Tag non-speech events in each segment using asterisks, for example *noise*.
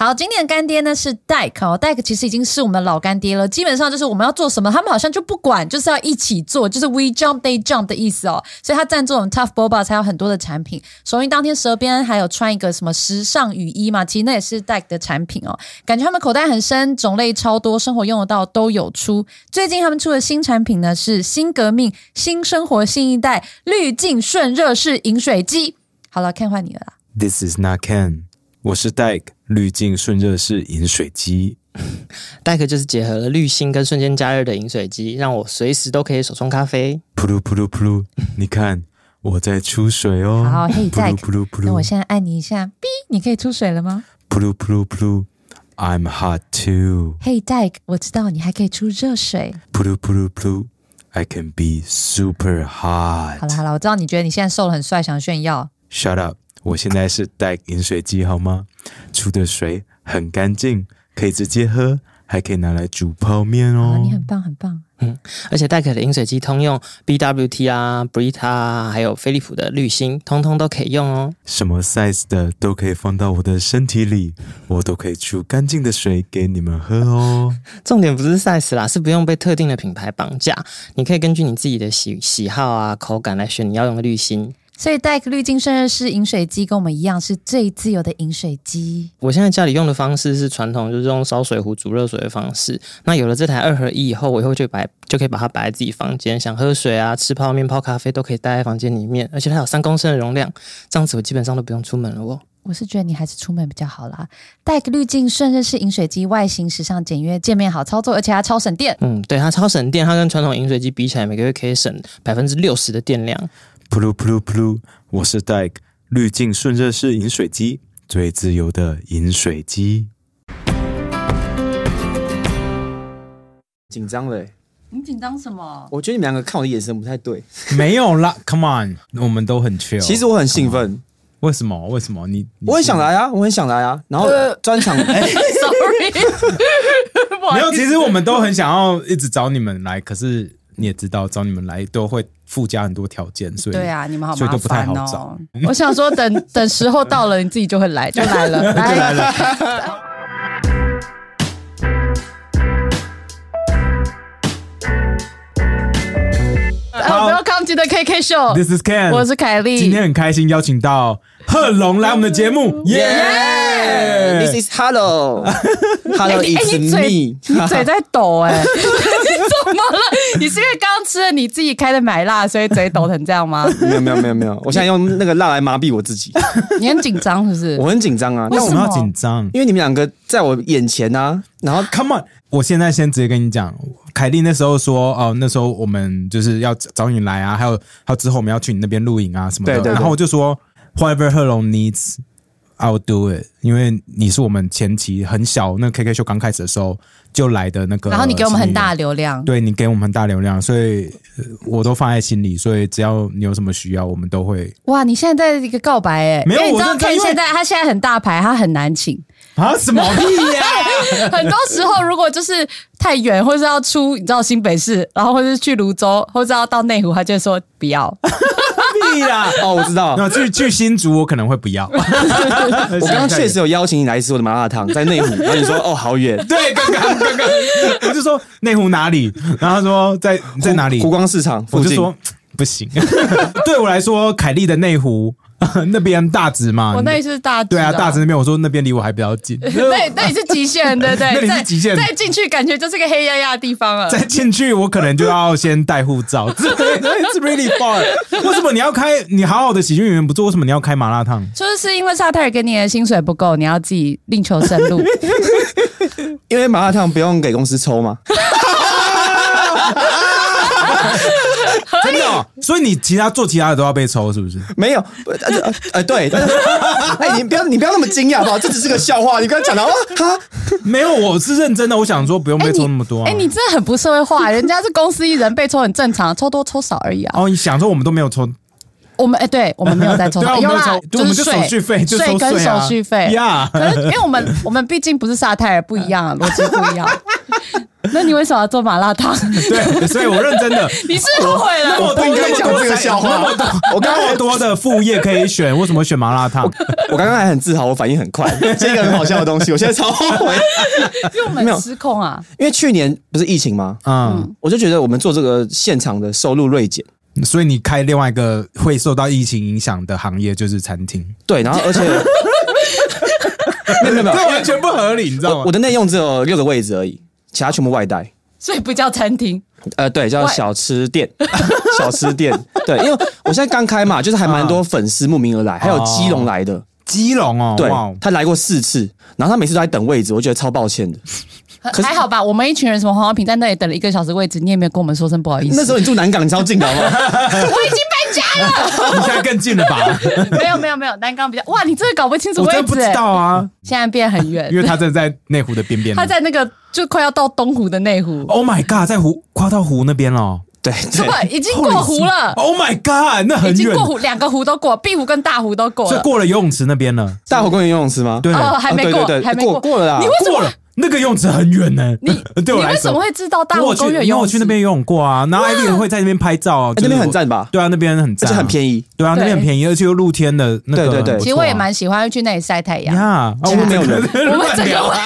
好，今天的干爹呢是 Dike 哦，Dike 其实已经是我们的老干爹了，基本上就是我们要做什么，他们好像就不管，就是要一起做，就是 We Jump They Jump 的意思哦。所以他赞助我们 Tough Boba 才有很多的产品。首映当天舌边还有穿一个什么时尚雨衣嘛，其实那也是 Dike 的产品哦。感觉他们口袋很深，种类超多，生活用得到都有出。最近他们出的新产品呢是新革命、新生活、新一代滤镜顺热式饮水机。好了，Ken 换你了。This is not Ken，我是 Dike 滤镜顺热式饮水机。戴克就是结合了滤芯跟瞬间加热的饮水机，让我随时都可以手冲咖啡。噗噜噗噜噗噜，你看我在出水哦。好嘿噗噜 Dyke，噗噜噗噜，那我现在按你一下，哔，你可以出水了吗？噗噜噗噜噗噜，I'm hot too。嘿、Dyke，我知道你还可以出热水。噗噜噗噜噗噜，I can be super hot 好了。好了，我知道你觉得你现在瘦了很帅，想炫耀。Shut up！我现在是 Dyke 饮水机好吗？出的水很干净，可以直接喝，还可以拿来煮泡面哦你。很棒，很棒。嗯而且戴可的饮水机通用 BWT 啊、Brita 啊，还有飞利浦的滤芯，通通都可以用哦。什么 size 的都可以放到我的身体里，我都可以出干净的水给你们喝哦。*laughs* 重点不是 size 啦，是不用被特定的品牌绑架，你可以根据你自己的喜喜好啊、口感来选你要用的滤芯。所以 Dyke 滤镜散热式饮水机跟我们一样是最自由的饮水机。我现在家里用的方式是传统，就是用烧水壶煮热水的方式。那有了这台二合一以后，我以后就摆就可以把它摆在自己房间，想喝水啊、吃泡面、泡咖啡都可以待在房间里面，而且它有三公升的容量，这样子我基本上都不用出门了哦。我是觉得你还是出门比较好啦。Dyke 滤镜顺热式饮水机外形时尚简约，界面好操作，而且它超省电。嗯，对，它超省电，它跟传统饮水机比起来，每个月可以省百分之六十的电量。噗噜噗噜噗噜，我是 Dike，滤镜顺热式饮水机，最自由的饮水机。紧张嘞欸，你紧张什么？我觉得你们两个看我的眼神不太对。*laughs* 没有啦，Come on，我们都很 chill。其实我很兴奋，为什么？为什么你？你我很想来啊，我很想来啊。然后专场，*laughs* 哎，Sorry，*laughs* 没有，其实我们都很想要一直找你们来，可是你也知道，找你们来都会附加很多条件，所以对啊，你们好麻所以都不太好找。*laughs* 我想说等，等时候到了，你自己就会来，就来了，*laughs* 来来了。*laughs* 好。Welcome to the KK Show，This is Ken，我是凯莉。今天很开心邀请到贺龙来我们的节目，耶 This is Hello，Hello 哎你 it's 嘴 me。你嘴在抖哎、你怎么了？你是因为刚刚吃了你自己开的买辣，所以嘴抖成这样吗？没有没有没有没有，我现在用那个辣来麻痹我自己，你很紧张是不是？我很紧张啊。为什么要紧张因为你们两个在我眼前啊，然后？Come on！我现在先直接跟你讲，凯莉那时候说，哦，那时候我们就是要找你来啊，还有还有之后我们要去你那边录影啊什么的，对对对然后我就说，Whatever 贺龙 needs。I will do it，因为你是我们前期很小，那 KK 秀刚开始的时候就来的那个，然后你给我们很大的，流量，对你给我们很大流量，所以、呃我都放在心里，所以只要你有什么需要，我们都会哇！你现在在一个告白哎、没有你知道我认真 Ken 现在他现在很大牌，他很难请。啊什么屁呀、*laughs* 很多时候如果就是太远，或是要出你知道新北市，然后或是去泸州，或是要到内湖，他就说不要。哦，我知道，*laughs* 那去去新竹我可能会不要，*laughs* 我刚刚确实有邀请你来吃我的麻辣烫，在内湖，然后你说哦好远，*laughs* 对，刚刚刚刚。我就说内湖哪里，然后他说在在哪里？湖，光市场附近。我就说 *tsk* 不行，对我来说凯莉的内湖 *laughs* 那边大直嘛，我那里是大直对啊大直那边，我说那边离我还比较近，*laughs* 那，那里是极限，对不对？*laughs* 那里是再极限再进去感觉就是个黑压压的地方了。再进去我可能就要先带护照，It's really far。为什么你要开？你好好的喜剧演员不做，为什么你要开麻辣烫？就是因为沙泰尔给你的薪水不够，你要自己另求生路。因为麻辣烫不用给公司抽嘛，真的哦、所以你其他做其他的都要被抽，是不是？没有，呃呃呃对，但是 *laughs* 哎你不要你不要那么惊讶好不好？这只是个笑话，你刚才讲到啊哈，没有，我是认真的。我想说不用被抽那么多、啊。哎、你真的很不社会化，人家是公司一人被抽很正常，抽多抽少而已啊。哦，你想说我们都没有抽，我们哎、对我们没有在抽，*laughs* 对啊，我们有啦没有抽，，对我们就税手续费，就税跟手续费。呀。*laughs* 可是因为我们我们毕竟不是沙泰尔，不一样，逻辑不一样。*laughs* 那你为什么要做麻辣烫？对，所以我认真的。你是后悔了？那么多不应该讲这个笑话那么多，我刚那么多的副业可以选，为什么选麻辣烫？我刚刚还很自豪，我反应很快，是一个很好笑的东西，我现在超后悔。因为我们失控啊！因为去年不是疫情吗？嗯，我就觉得我们做这个现场的收入锐减，所以你开另外一个会受到疫情影响的行业就是餐厅，对，然后而且 *laughs* 没有没有没有，这完全不合理，你知道吗我我？的内用只有六个位置而已，其他全部外带。所以不叫餐厅，呃，对，叫小吃店，*laughs* 小吃店。对，因为我现在刚开嘛，就是还蛮多粉丝慕名而来，还有基隆来的，基隆哦，对他来过四次，然后他每次都在等位置，我觉得超抱歉的。还好吧？我们一群人什么黄小平在那里等了一个小时位置，你也没有跟我们说声不好意思。那时候你住南港，你超近的好不好？*laughs* 我已经搬家了。你现在更近了吧？没有没有没有，南港比较哇，你真的搞不清楚我位置、*laughs* 欸。真的不知道啊，现在变很远因，为他真的在内湖的边边。他在那个就快要到东湖的内湖，Oh my God，在湖跨到湖那边了。对对对，，已经过湖了，Oh my God，那已很远，经过湖，两个湖都过，碧湖跟大湖都过所以了。过了游泳池那边了。大湖公园游泳池吗？对，哦，还没过，哦对对对还没过过了啦你为什么过了？那个游泳池很远呢。你 *laughs* 对我来说你为什么，会知道大湖因为我去，因为公园游泳池我去那边游泳过啊，然后艾丽会在那边拍照啊，哎那边很赞吧？对啊，那边很而赞，且很便宜。对啊，那边很便宜，而且又露天的那个，对对对其实我也蛮喜欢去那里晒太阳。呀，啊几乎没有人我们 *laughs* 整个乱聊啊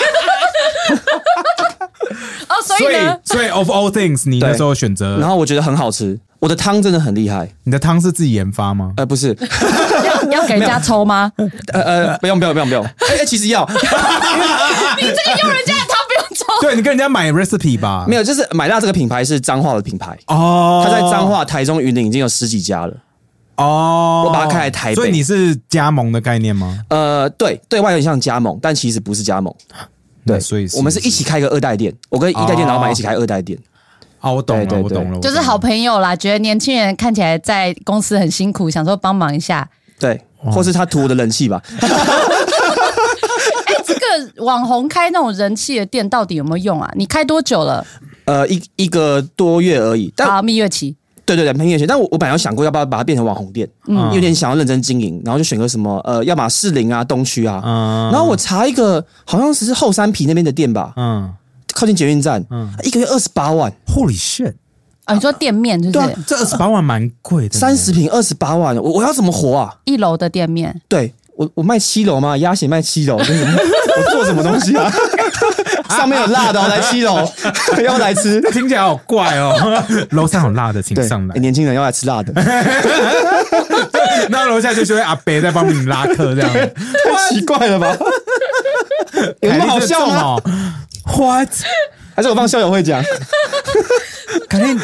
哦，所所以以呢，所以 of all things，你那对时候选择然，后我觉得很好吃，我的汤真的很厉害。你的汤是自己研发吗？呃，不是，*laughs* 要 *laughs* 要给人家抽吗？呃呃，不用不用不用不用。哎、哎其实要 *laughs* 你这个用人家的汤不用抽。对你跟人家买 recipe 吧，没有，就是买到这个品牌是彰化的品牌，哦，它在彰化、台中、云林已经有十几家了。哦，我把它开来台北所以你是加盟的概念吗？呃，对，对外有点像加盟，但其实不是加盟。对，所以我们是一起开一个二代店，我跟一代店老板一起开二代店。哦，我懂了，我懂了，就是好朋友啦，觉得年轻人看起来在公司很辛苦，想说帮忙一下。对，或是他图我的人气吧。*laughs* 哎，这个网红开那种人气的店到底有没有用啊？你开多久了？呃，一一个多月而已，但好，蜜月期。对对对，蜜月期。但我我本来有想过要不要把它变成网红店，嗯有点想要认真经营，然后就选个什么呃，要么士林啊、东区啊。嗯然后我查一个好像是后山皮那边的店吧，嗯靠近捷运站，嗯一个月二十八万，，Holy shit，啊，你说店面是不对啊是？这二十八万蛮贵的，三十平二十八万，我我要怎么活啊？一楼的店面，对我我卖七楼吗？鸭血卖七楼，我 *laughs* 做什么东西啊？*laughs* 上面有辣的、哦，来七楼，*laughs* 要来吃？听起来好怪哦。楼上有辣的，请，上来欸。年轻人要来吃辣的，那楼下就是会阿伯在帮你拉客这样，太奇怪了吧？有那么好笑吗？吗？What？还是我放校友会讲？凯莉，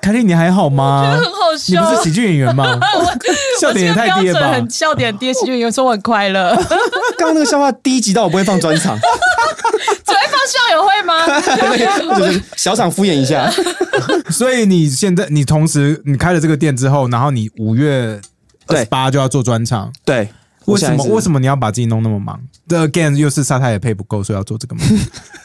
凯莉，你还好吗？很好你。不是喜剧演员吗？*laughs* 笑点也太低了吧！笑点低，喜剧演员说我很快乐，只 *laughs* 刚刚那个笑话低级到我不会放专场，*laughs* 只会放校友会吗？就是小场敷衍一下。所以你现在，你同时你开了这个店之后，然后你五月二十八就要做专场，对，为什么？为？什么你要把自己弄那么忙？这 again 又是沙太也配不够，所以要做这个吗。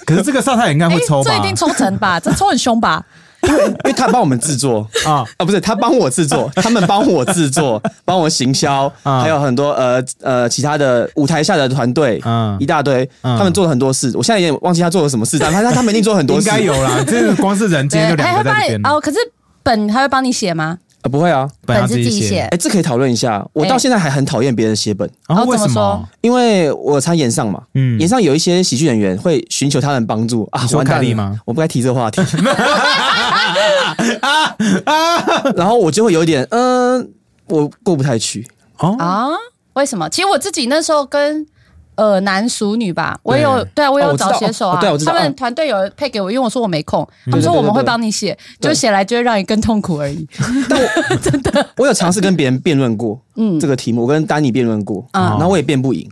可是这个沙太也应该会抽吧？这一定抽成吧？这抽很凶吧？因为因为他帮我们制作。啊。啊，不是他帮我制作，*laughs* 他们帮我制作，帮我行销，啊。还有很多呃呃其他的舞台下的团队，嗯一大堆，嗯他们做了很多事，我现在也忘记他做了什么事，但他他 *laughs* 他们一定做很多应，该有啦，这个光是人今天就两个在哦，可是本还会帮你写吗？啊不会啊，本要本是自己写写。哎，这可以讨论一下，我到现在还很讨厌别人写本。然后为什么？因为我参演上嘛，嗯演上有一些喜剧演员会寻求他人帮助啊，你说完蛋凯莉吗？我不该提这个话题，*laughs* *laughs* 然后我就会有一点，嗯、我过不太去。哦，啊？为什么？其实我自己那时候跟呃男熟女吧，我有对。对啊，我有找写手啊，哦对我知道他们哦团队有配给我，因为我说我没空，他们说我们会帮你写，就写来就会让你更痛苦而已。*laughs* 但我 *laughs* 真的，我有尝试跟别人辩论过，嗯。这个题目，我跟丹尼辩论过，嗯然后我也辩不赢，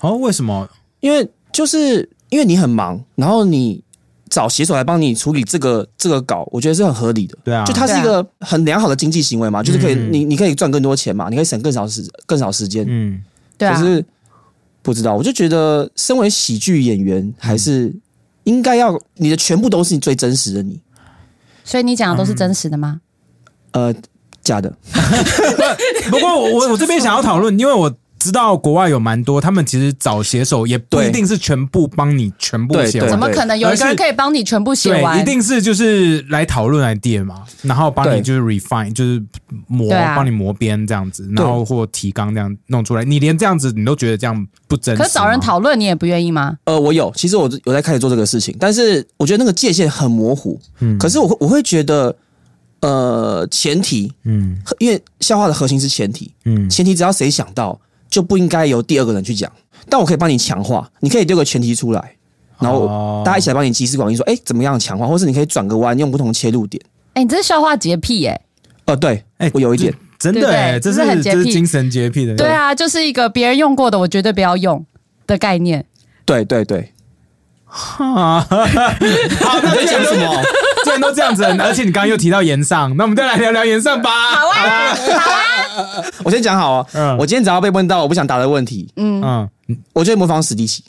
哦，为什么？因为就是因为你很忙，然后你找写手来帮你处理这个这个稿，我觉得是很合理的。对啊。就它是一个很良好的经济行为嘛，就是可以嗯。你你可以赚更多钱嘛，你可以省更少时更少时间。嗯，对啊。可，是不知道，我就觉得身为喜剧演员，还是应该要你的全部都是你最真实的你，所以你讲的都是真实的吗？呃，假的。*laughs* 不过我我我这边想要讨论，因为我知道国外有蛮多，他们其实找写手也不一定是全部帮你全部写完，怎么可能有一个人可以帮你全部写，完？一定是就是来讨论 idea 嘛，然后帮你就是 refine，就是磨，帮你磨边这样子，然后或提纲这样弄出来。你连这样子你都觉得这样不真实？可是找人讨论你也不愿意吗？呃，我有，其实我有在开始做这个事情，但是我觉得那个界限很模糊。嗯可是我会我会觉得，呃，前提，嗯因为笑话的核心是前提，嗯前提只要谁想到，就不应该由第二个人去讲。但我可以帮你强化，你可以丢个前提出来，然后哦大家一起来帮你集思广益，说，哎，怎么样强化，或是你可以转个弯，用不同切入点。哎、你这是消化洁癖耶、呃，对，哎我有一点，真的哎，这这是很洁癖是这是精神洁癖的，对啊，就是一个别人用过的，我绝对不要用的概念。对对对。啊，*laughs* 好，那你在讲什么？*laughs* 既然都这样子，而且你刚刚又提到岩上，那我们再来聊聊岩上吧。好啊，好啊我先讲好啊，嗯我今天只要被问到我不想答的问题，嗯，嗯我就会模仿史迪奇。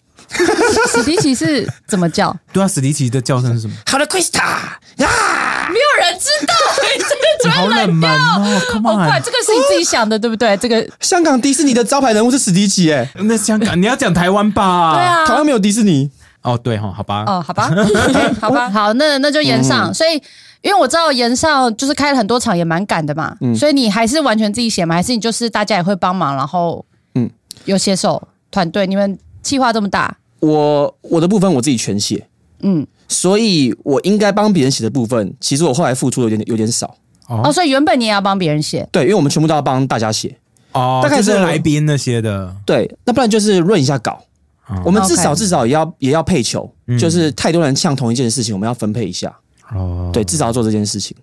史迪奇是怎么叫？*laughs* 对啊，史迪奇的叫声是什么？好的，Krista 啊，没有人知道，你这个好冷门哦，Come 好快，on，这个是你自己想的，对不对？这个香港迪士尼的招牌人物是史迪奇，哎，那香港你要讲台湾吧？对，啊，台湾没有迪士尼。哦对哈，好吧，哦，好吧。*laughs* 好吧，好，那那就延上。所以，因为我知道延上就是开了很多场，也蛮赶的嘛，所以你还是完全自己写吗？还是你就是大家也会帮忙，然后嗯。嗯，有写手团队，你们计划这么大，我我的部分我自己全写，嗯，所以我应该帮别人写的部分，其实我后来付出有点有点少。哦，所以原本你也要帮别人写，对，因为我们全部都要帮大家写。哦，大概是是来宾那些的，对，那不然就是润一下稿。哦我们至少 OK 至少也要也要配球，嗯就是太多人呛同一件事情，我们要分配一下。哦，对，至少要做这件事情。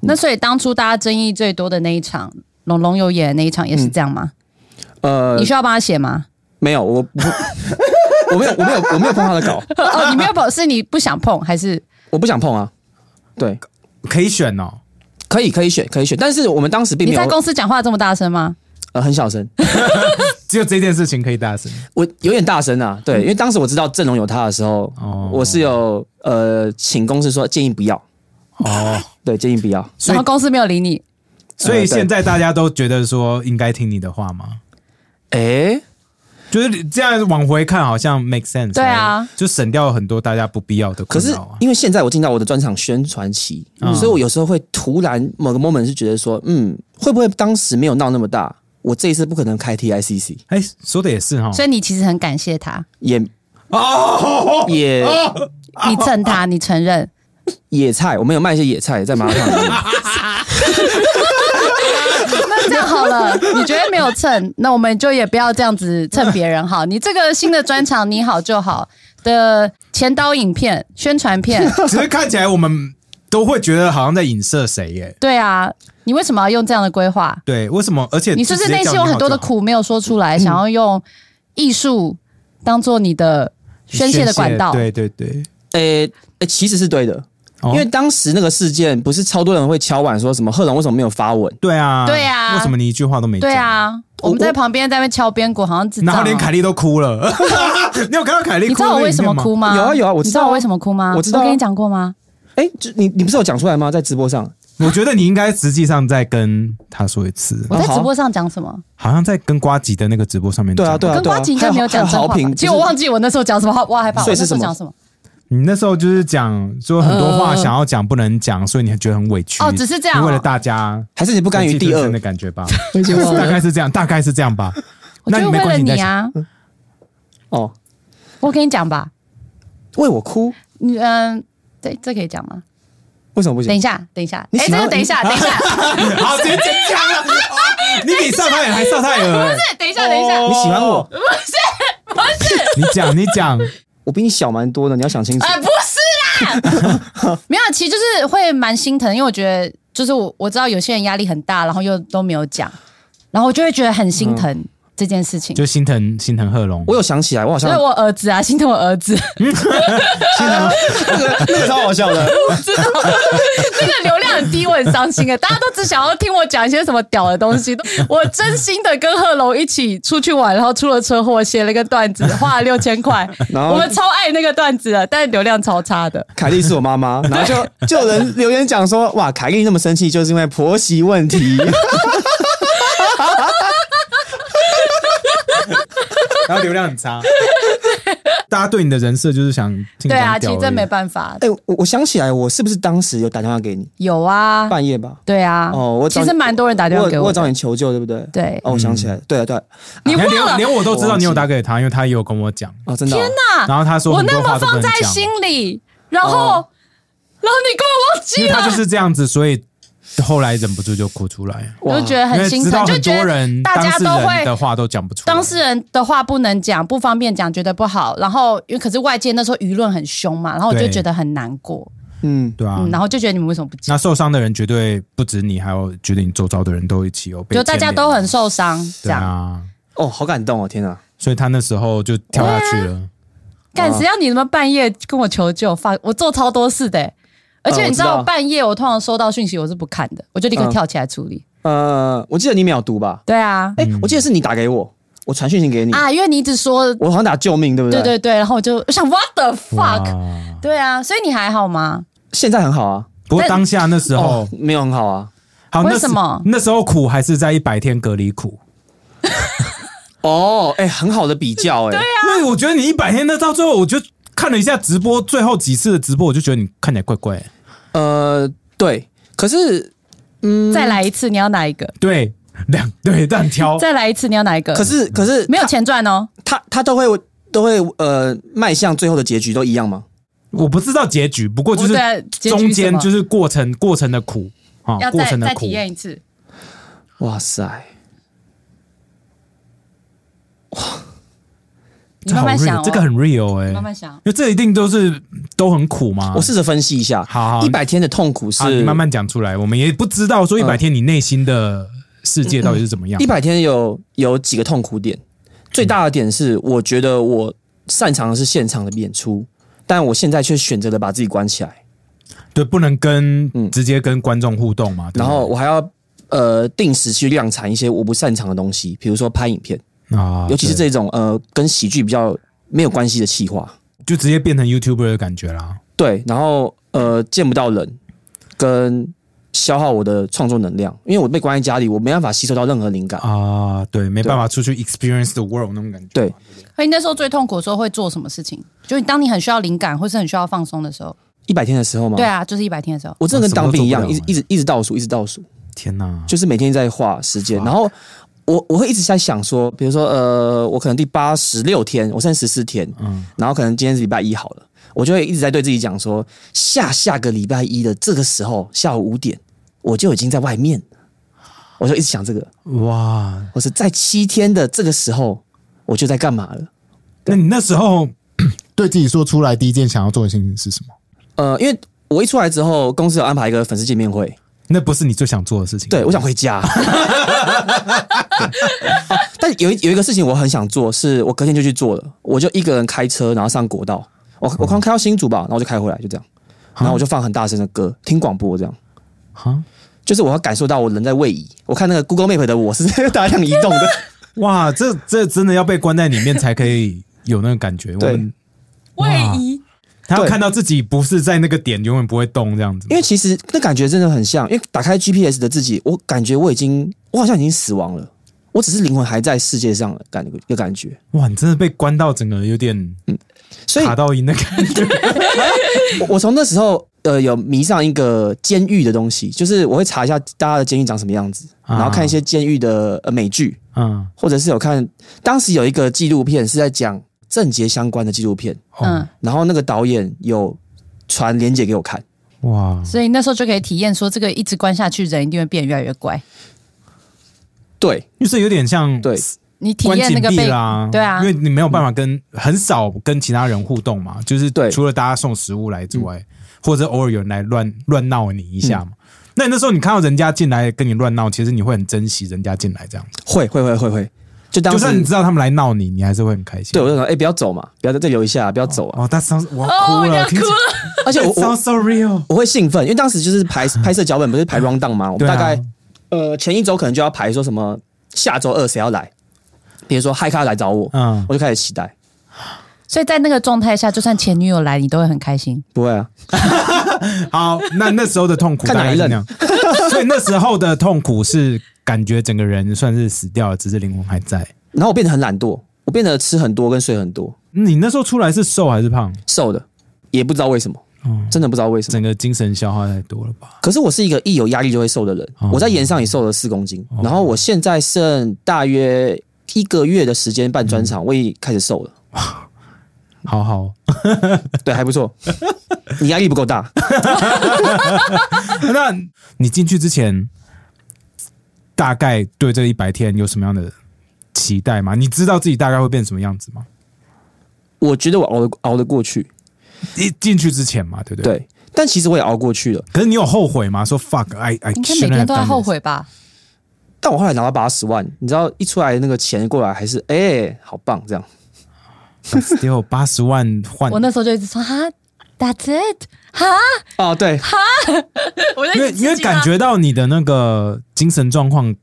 那所以当初大家争议最多的那一场，龙龙有演的那一场也是这样吗？呃你，需要帮他写吗？没有，我不，*laughs* 我没有，我没有，我没有碰他的稿，*laughs* 哦，你没有碰，是你不想碰还是？我不想碰啊。对，可以选哦。可以，可以选，可以选，但是我们当时并没有你在公司讲话这么大声吗？呃很小声，*laughs* 只有这件事情可以大声。*laughs* 我有点大声啊。对，因为当时我知道阵容有他的时候，哦。我是有呃请公司说建议不要，哦，*laughs* 对，建议不要。所以然后公司没有理你，所以现在大家都觉得说应该听你的话吗？诶，就是你这样往回看，好像 make sense。对啊，就省掉了很多大家不必要的可是困扰啊。因为现在我进到我的专场宣传期，嗯。所以我有时候会突然某个 moment 是觉得说，嗯，会不会当时没有闹那么大，我这一次不可能开 TICC，哎，说的也是哈。所以你其实很感谢他，也哦，也你蹭他，你承认。野菜，我们有卖一些野菜在麻辣烫里面。*laughs* 那这样好了，你觉得没有蹭，*laughs* 那我们就也不要这样子蹭别人好。你这个新的专场，你好就好的前导影片、宣传片，只是看起来我们都会觉得好像在影射谁耶。对啊，你为什么要用这样的规划？对，为什么？而且你是不是内心有很多的苦没有说出来，想要用艺术当做你的宣泄的管道？对对对，诶、诶其实是对的，哦因为当时那个事件不是超多人会敲碗说什么贺龙为什么没有发文？对啊，对啊为什么你一句话都没讲？对，啊，我们在旁边在那边敲边鼓，好像智障、然后连凯哦。莉都哭了。*laughs* 你有看到凯莉？你知道我为什么哭？吗？有啊有啊我知道啊你知道我为什么哭吗？我知道跟你讲过吗？诶，就你你不是有讲出来吗？在直播上，*laughs* 我觉得你应该实际上再跟他说一次，我在直播上讲什么？好像在跟瓜吉的那个直播上面讲。对啊对啊跟瓜吉应该没有讲好评其实我忘记我那时候讲什么，我好害怕。我那所以是什么时候讲什么？你那时候就是讲说很多话想要讲不能讲，所以你觉得很委屈。哦只是这样为了大家还是你不甘于第二的？感觉吧？大概是这样，大概是这样吧。*laughs* 那我就为了你没关系，你。啊，哦，我跟你讲吧，为我哭，你嗯，对，这可以讲吗？为什么不行？等一下，等一下，哎，你喜欢这个等一下，等一下，*laughs* 好，直接你比上太还上太不是。等一下，等一下，你喜欢我，不是，不是。你讲，你讲。*laughs* 我比你小蛮多的，你要想清楚。哎，不是啦，*laughs* 没有，其实就是会蛮心疼，因为我觉得就是我我知道有些人压力很大，然后又都没有讲，然后我就会觉得很心疼这件事情。就心疼心疼贺龙。我有想起来，我好像所以我儿子啊，心疼我儿子，心疼那个那个超好笑的，这个 *laughs* 流量很低，我很伤心啊！大家都只想要听我讲一些什么屌的东西。我真心的跟贺龙一起出去玩，然后出了车祸，写了一个段子，花了六千块。然后我们超爱那个段子的，但是流量超差的。凯莉是我妈妈，然后就就有人留言讲说，哇，凯莉那么生气，就是因为婆媳问题。*laughs* 然后流量很差。大家对你的人设就是想听对啊，其实真没办法。哎、我我想起来，我是不是当时有打电话给你？有啊，半夜吧？对啊。哦，我其实蛮多人打电话给我。我我找你求救，对不对？对哦，我想起来，对啊，对啊，你忘了？连连我都知道你有打给他，因为他也有跟我讲。哦，真的、哦。天然后他说我那么放在心里，然后，哦然后你给我忘记了，因为他就是这样子，所以后来忍不住就哭出来。我就觉得很心疼，就觉得多人大家都会的话都讲不出来，当事人的话不能讲，不方便讲，觉得不好。然后因为可是外界那时候舆论很凶嘛，然后我就对觉得很难过，嗯，对啊嗯，。然后就觉得你们为什么不讲？那受伤的人绝对不止你，还有觉得你周遭的人都一起有被就大家都很受伤，这对样。啊，哦，好感动哦，天啊！所以他那时候就跳下去了。干谁要你他妈半夜跟我求救？发我做超多事的欸、而且你知道半夜我通常收到讯息我是不看的，我就立刻嗯跳起来处理。呃，我记得你没有读吧？对啊，哎、我记得是你打给我，我传讯息给你，啊，因为你一直说我好像打救命，对不对？对对对，然后我就我想 what the fuck？对啊，所以你还好吗？现在很好啊。不过当下那时候哦，，没有很好啊。好，为什么那时候苦还是在一百天隔离苦？*laughs* 哦，哎、很好的比较、哎，对啊，因为我觉得你一百天那到最后，我就看了一下直播，最后几次的直播，我就觉得你看起来怪怪的。呃，对，可是，嗯，再来一次，你要哪一个？对，两对，但挑 *laughs* 再来一次，你要哪一个？可是，可是没有钱赚哦。他他都会都会呃迈向最后的结局都一样吗？我不知道结局，不过就是中间就是过程过程的苦啊要，过程的苦再再体。验一次。哇塞，这好你慢慢想哦，这个很 real 哎、慢慢想。因为这一定都是都很苦嘛。我试着分析一下，好好一百天的痛苦是啊，你慢慢讲出来，我们也不知道说一百嗯天你内心的世界到底是怎么样一。百天有有几个痛苦点，最大的点是我觉得我擅长的是现场的演出，但我现在却选择了把自己关起来，对，不能跟嗯直接跟观众互动嘛。对然后我还要呃定时去量产一些我不擅长的东西，比如说拍影片，啊，尤其是对这种呃跟喜剧比较没有关系的企划，就直接变成 YouTuber 的感觉啦。对，然后呃见不到人，跟消耗我的创作能量，因为我被关在家里，我没办法吸收到任何灵感。啊，对，没办法出去 experience the world 那种感觉。对，所以那时候最痛苦的时候会做什么事情？就你当你很需要灵感或是很需要放松的时候，一百天的时候吗？对，啊，就是一百天的时候。我真的跟当兵一样，一直一直一直倒数，一直倒数。天哪，就是每天在画时间，然后我我会一直在想说，比如说呃，我可能第八十六天，我剩十四天，嗯，然后可能今天是礼拜一好了，我就会一直在对自己讲说，下下个礼拜一的这个时候下午五点，我就已经在外面，我就一直想这个，哇，我是在七天的这个时候，我就在干嘛了？那你那时候 *clears throat* 对自己说出来第一件想要做的事情是什么？呃，因为我一出来之后，公司有安排一个粉丝见面会，那不是你最想做的事情。对，我想回家。*laughs* 但有一有一个事情我很想做，是我隔天就去做了。我就一个人开车，然后上国道，我我刚开到新竹吧，然后我就开回来，就这样。然后我就放很大声的歌，听广播，这样。哈，就是我要感受到我人在位移。我看那个 Google Map 的我是 *laughs* 大量移动的，*laughs* 哇，这这真的要被关在里面才可以有那个感觉。我位移，他要看到自己不是在那个点，永远不会动这样子。因为其实那感觉真的很像，因为打开 GPS 的自己，我感觉我已经，我好像已经死亡了，我只是灵魂还在世界上的感一个感觉。哇，你真的被关到整个有点嗯所以卡到音的感觉。*laughs* 我我从那时候呃有迷上一个监狱的东西，就是我会查一下大家的监狱长什么样子，啊然后看一些监狱的呃美剧，嗯，或者是有看当时有一个纪录片是在讲政节相关的纪录片，嗯。嗯，然后那个导演有传连接给我看，哇，所以那时候就可以体验说，这个一直关下去，人一定会变得越来越乖。对。就是有点像对，你体关紧闭验那个被啦，对啊。因为你没有办法跟很少跟其他人互动嘛，就是对。除了大家送食物来之外，或者偶尔有人来乱乱闹你一下嗯。嘛。那你那时候你看到人家进来跟你乱闹，其实你会很珍惜人家进来这样子，会会会会会，就当时就算你知道他们来闹你，你还是会很开心。对我就说哎、不要走嘛，不要在这留一下，不要走啊，哦，他 sounds 我哭了，哭了。*laughs* 而且我 sounds so real。我会兴奋，因为当时就是排 *laughs* 拍摄脚本不是排 round down 吗？我们大概、呃前一周可能就要排说什么下周二谁要来，比如说嗨咖来找我，嗯，我就开始期待。所以在那个状态下，就算前女友来，你都会很开心。不会啊，*laughs* 好，那那时候的痛苦看哪所以那时候的痛苦是感觉整个人算是死掉了，只是灵魂还在。然后我变得很懒惰，我变得吃很多跟睡很多，你那时候出来是瘦还是胖？瘦的，也不知道为什么，嗯，真的不知道为什么。整个精神消耗太多了吧？可是我是一个一有压力就会瘦的人，哦我在盐上也瘦了四公斤，然后我现在剩大约一个月的时间办专场，我也开始瘦了，*laughs* 好好，*laughs* 对，还不错。你压力不够大，*laughs* 那你进去之前，大概对这一百天有什么样的期待吗？你知道自己大概会变什么样子吗？我觉得我熬得熬得过去，一进去之前嘛，对不对？。对。但其实我也熬过去了，可是你有后悔吗？说 fuck，I I 应该每天都在后悔吧？但我后来拿到八十万，你知道一出来那个钱过来还是哎、好棒这样。Still 八十万换。我，那时候就一直说哈，That's it，哈，哦，对，*laughs* 我就因为因为感觉到你的那个精神状况，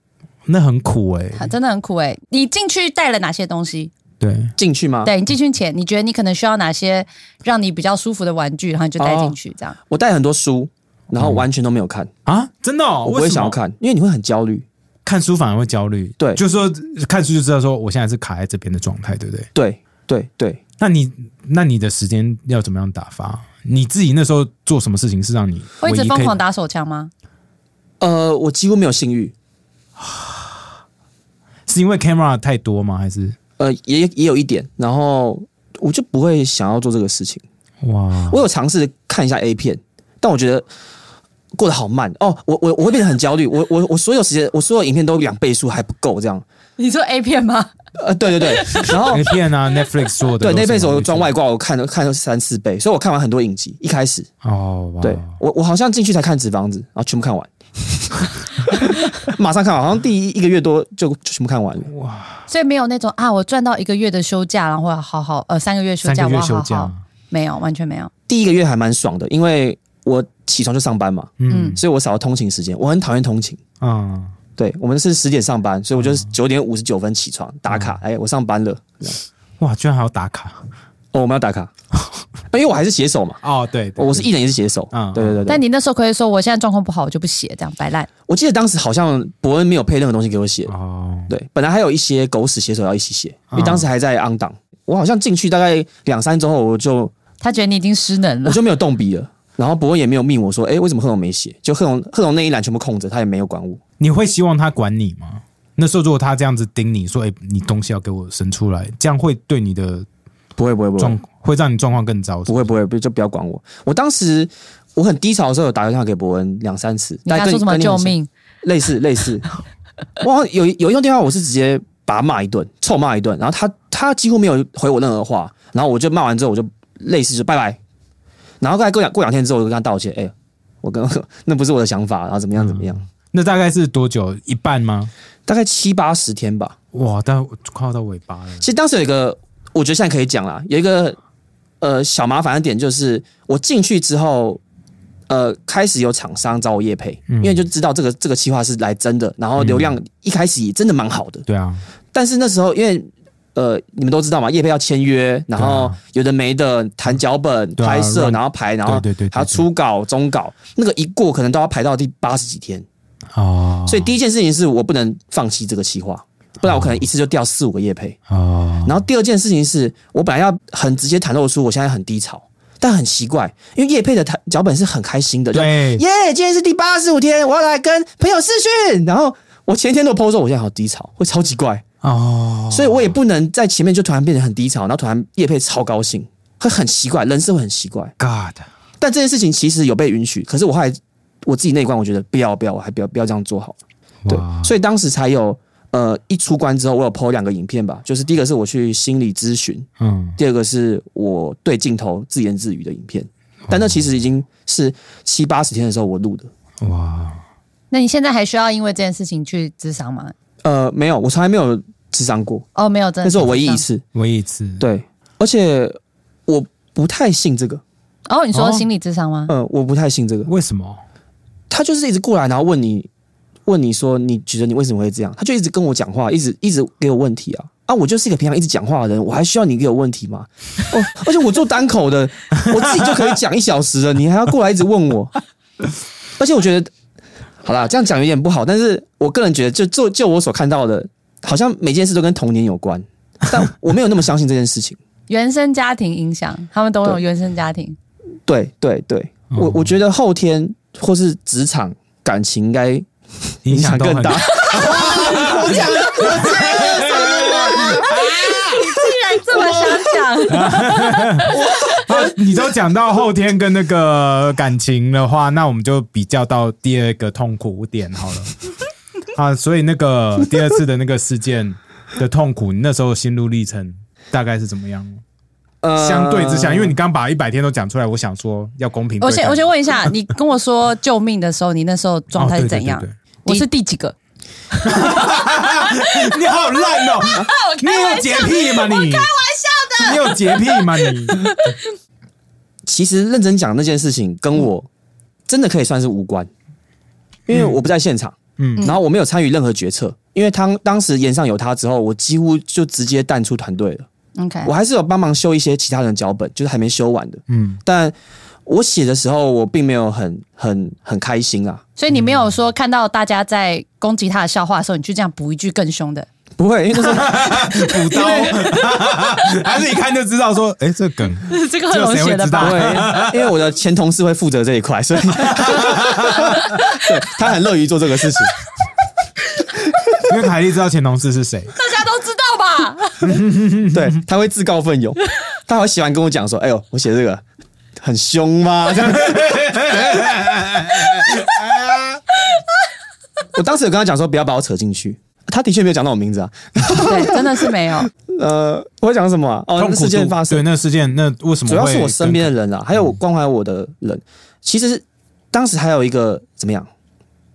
那很苦哎、啊真的很苦哎、你进去带了哪些东西？对，进去吗？对你进去前，你觉得你可能需要哪些让你比较舒服的玩具，然后你就带进去这样。我带很多书，然后完全都没有看，啊，真的、哦，我不会想要看，因为你会很焦虑。看书反而会焦虑。对。就是说看书就知道说我现在是卡在这边的状态，对不对？对对对，那你那你的时间要怎么样打发？你自己那时候做什么事情是让你会一直疯狂打手枪吗？呃，我几乎没有性欲，*sighs* 是因为 camera 太多吗？还是呃，也也有一点，然后我就不会想要做这个事情。哇？我有尝试看一下 A 片，但我觉得过得好慢哦，我我我会变得很焦虑。我我我所有时间，我所有影片都两倍速还不够这样。你说 A 片吗？呃，对对对，*laughs* 然后 A 片啊，Netflix 做的对那辈子我都装外挂，我看了看了三四倍，所以我看完很多影集。一开始，哦，哇对我我好像进去才看《纸房子》，然后全部看完，*laughs* 马上看完，好像第一一个月多就就全部看完了。所以没有那种啊，我赚到一个月的休假，然后好好呃三个月休假，三个月我要好好休假，没有，完全没有。第一个月还蛮爽的，因为我起床就上班嘛，嗯所以我少了通勤时间。我很讨厌通勤。啊，对我们是十点上班，所以我就是九点五十九分起床打卡。哎，我上班了。哇，居然还要打卡哦，我们要打卡，*laughs* 因为我还是写手嘛，哦，对，对我是艺人也是写手。嗯对对对对。但你那时候可以说，我现在状况不好，我就不写，这样摆烂。我记得当时好像伯恩没有配任何东西给我写，哦，对，本来还有一些狗屎写手要一起写，因为嗯当时还在 on 档。我好像进去大概两三周后，我就他觉得你已经失能了我，就没有动笔了。然后伯恩也没有命我说，哎，为什么贺龙没写？就贺龙贺龙那一栏全部空着，他也没有管我。你会希望他管你吗？那时候如果他这样子盯你说，哎，你东西要给我生出来，这样会对你的不会不会不会状会让你状况更糟，不会不会，不就不要管我。我当时我很低潮的时候，有打电话给伯恩两三次，你跟他说什么救，命？类似类似。我有有一通电话，我是直接把他骂一顿，臭骂一顿，然后他他几乎没有回我任何话，然后我就骂完之后，我就类似就拜拜。然后过来过两过两天之后，我就跟他道歉，哎、我跟 *laughs* 那不是我的想法，然后怎么样怎么样，那大概是多久？一半吗？大概七八十天吧。哇，但快要到尾巴了。其实当时有一个，我觉得现在可以讲啦，有一个呃小麻烦的点就是，我进去之后，呃，开始有厂商找我业配，嗯因为就知道这个这个企划是来真的，然后流量一开始也真的蛮好的，对啊，但是那时候因为。呃，你们都知道嘛，叶配要签约，然后有的没的谈脚本、啊拍摄，然后排，然后对对还要初稿、中稿，那个一过可能都要排到第八十几天。哦，所以第一件事情是我不能放弃这个企划，不然我可能一次就掉四五个叶配。哦，然后第二件事情是我本来要很直接袒露出我现在很低潮，但很奇怪，因为叶配的台脚本是很开心的，对。耶，今天是第八十五天，我要来跟朋友视讯，然后我前一天都 PO 说我现在好低潮，会超级怪，哦，所以我也不能在前面就突然变得很低潮，然后突然叶配超高兴，会很奇怪，人是会很奇怪。God，但这件事情其实有被允许，可是我后来我自己那一关，我觉得不要不要，我还不要不要这样做好。对，所以当时才有呃一出关之后，我有 PO 两个影片吧，就是第一个是我去心理咨询，嗯，第二个是我对镜头自言自语的影片，但那其实已经是七八十天的时候我录的。哇，那你现在还需要因为这件事情去智商吗？呃，没有，我从来没有智商过，哦，没有，真的那是我唯一一。次。唯一一次，对，而且我不太信这个，哦，你说哦心理智商吗？呃，我不太信这个。为什么？他就是一直过来，然后问你，问你说你觉得你为什么会这样？他就一直跟我讲话，一直一直给我问题啊啊！我就是一个平常一直讲话的人，我还需要你给我问题吗？哦，而且我做单口的，我自己就可以讲一小时了，你还要过来一直问我？而且我觉得，好啦，这样讲有点不好，但是我个人觉得，就就就我所看到的，好像每件事都跟童年有关。但我没有那么相信这件事情。原生家庭影响，他们都有原生家庭。对对对，我哦我觉得后天或是职场感情应该影响更大。我讲了，竟然这么想讲，啊你都讲到后天跟那个感情的话，那我们就比较到第二个痛苦点好了。*laughs* 啊，所以那个第二次的那个事件的痛苦，你那时候心路历程大概是怎么样？呃相对之下，因为你刚把一百天都讲出来，我想说要公平。我先我先问一下，*laughs* 你跟我说救命的时候，你那时候状态是怎样哦对对对？我是第几个？你 *laughs* 好烂哦！你有洁癖吗你？开玩笑的。你有洁癖吗你？其实认真讲那件事情跟我真的可以算是无关，因为我不在现场，嗯然后我没有参与任何决策。因为他当时岩上有他之后，我几乎就直接淡出团队了。OK，我还是有帮忙修一些其他人的脚本，就是还没修完的。嗯，但我写的时候，我并没有很很很开心啊，所以你没有说看到大家在攻击他的笑话的时候，你就这样补一句更凶的。不会，因为那时候补刀，*laughs* 还是一看就知道说，哎，这梗这个贺龙写的吧因为我的前同事会负责这一块，所以 *laughs* 对他很乐于做这个事情。因为凯莉知道前同事是谁，大家都知道吧？*laughs* 对，他会自告奋勇，他还会喜欢跟我讲说：“哎呦，我写这个很凶吗？”这样。我当时有跟他讲说，不要把我扯进去。他的确没有讲到我名字啊。对，真的是没有。*laughs* 呃，我讲什么啊、哦，那痛苦事件发生对，那事件，那为什么主要是我身边的人啊，还有关怀我的人。其实当时还有一个怎么样，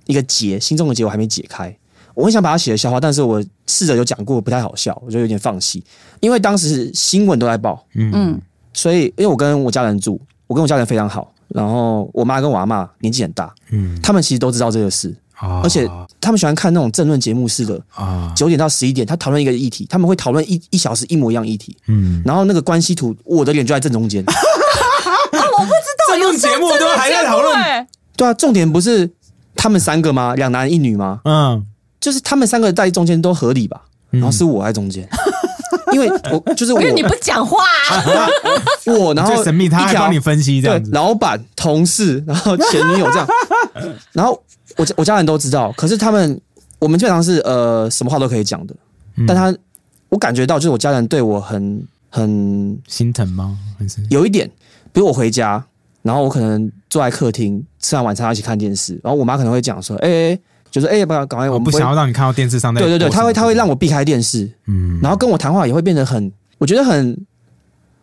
一个结，心中的结我还没解开。我很想把它写的笑话，但是我试着有讲过，不太好笑，我就有点放弃。因为当时新闻都在报，嗯，所以因为我跟我家人住，我跟我家人非常好，然后我妈跟我阿妈年纪很大，嗯他们其实都知道这个事，啊。而且他们喜欢看那种政论节目式的，啊，九点到十一点，他讨论一个议题，他们会讨论一一小时一模一样议题，嗯，然后那个关系图，我的脸就在正中间。啊，我不知道，政论节目都还在讨论，对，对啊，重点不是他们三个吗？两男一女吗？嗯，就是他们三个在中间都合理吧，然后是我在中间，因为我就是我，因为你不讲话、啊，我，然后最神秘，他还帮你分析这对样子，老板、同事，然后前女友这样，*laughs* 然后我家我家人都知道，可是他们我们基本上是呃什么话都可以讲的，嗯。但他我感觉到就是我家人对我很很心疼吗？还是有一点，比如我回家，然后我可能坐在客厅吃完晚餐一起看电视，然后我妈可能会讲说，哎、就是哎，不要赶快，我不想要让你看到电视上在对对对，他会他会让我避开电视，嗯。然后跟我谈话也会变得很，我觉得很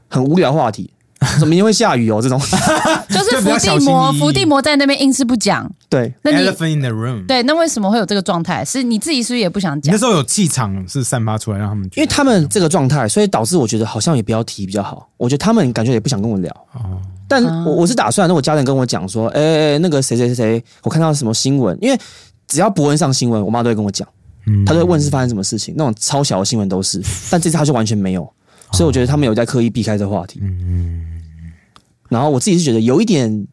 很无聊话题，怎么明天会下雨哦这种，*laughs* 就是伏地魔，伏地魔在那边硬是不讲。对，那你 elephant in the room，对，那为什么会有这个状态？是你自己是不是也不想讲？那？时候有气场是散发出来，让他们觉得因为他们这个状态，所以导致我觉得好像也不要提比较好。我觉得他们感觉也不想跟我聊，哦，但啊。我我是打算，那我家人跟我讲说，哎、那个谁谁谁谁，我看到什么新闻，因为只要博恩上新闻，我妈都会跟我讲，嗯她都会问是发生什么事情，那种超小的新闻都是，*laughs* 但这次她就完全没有，所以我觉得他们有在刻意避开这个话题。嗯然后我自己是觉得有一点，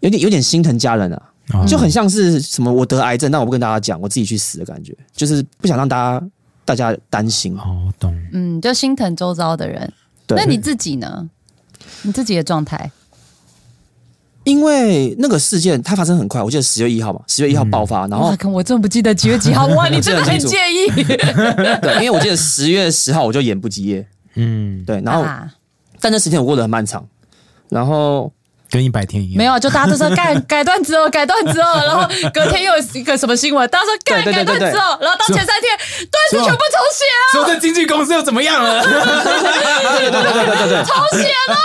有点有点心疼家人啊，哦就很像是什么我得癌症，但我不跟大家讲，我自己去死的感觉，就是不想让大家大家担心。哦，懂，嗯，就心疼周遭的人。对，那你自己呢？你自己的状态？因为那个事件它发生很快，我记得十月一号嘛，十月一号爆发，然后我真的不记得几月几号。*laughs* 哇，你真的很介意。对，因为我记得十月十号我就演不及夜，嗯，对，然后啊但那十天我过得很漫长，然后跟一百天一样，没有，就大家都说改 *laughs* 改段子哦，改段子哦，然后隔天又有一个什么新闻，大家说改改段子哦，然后到前三天段子全部重写啊，说这经纪公司又怎么样了？对对对对对对，重写了。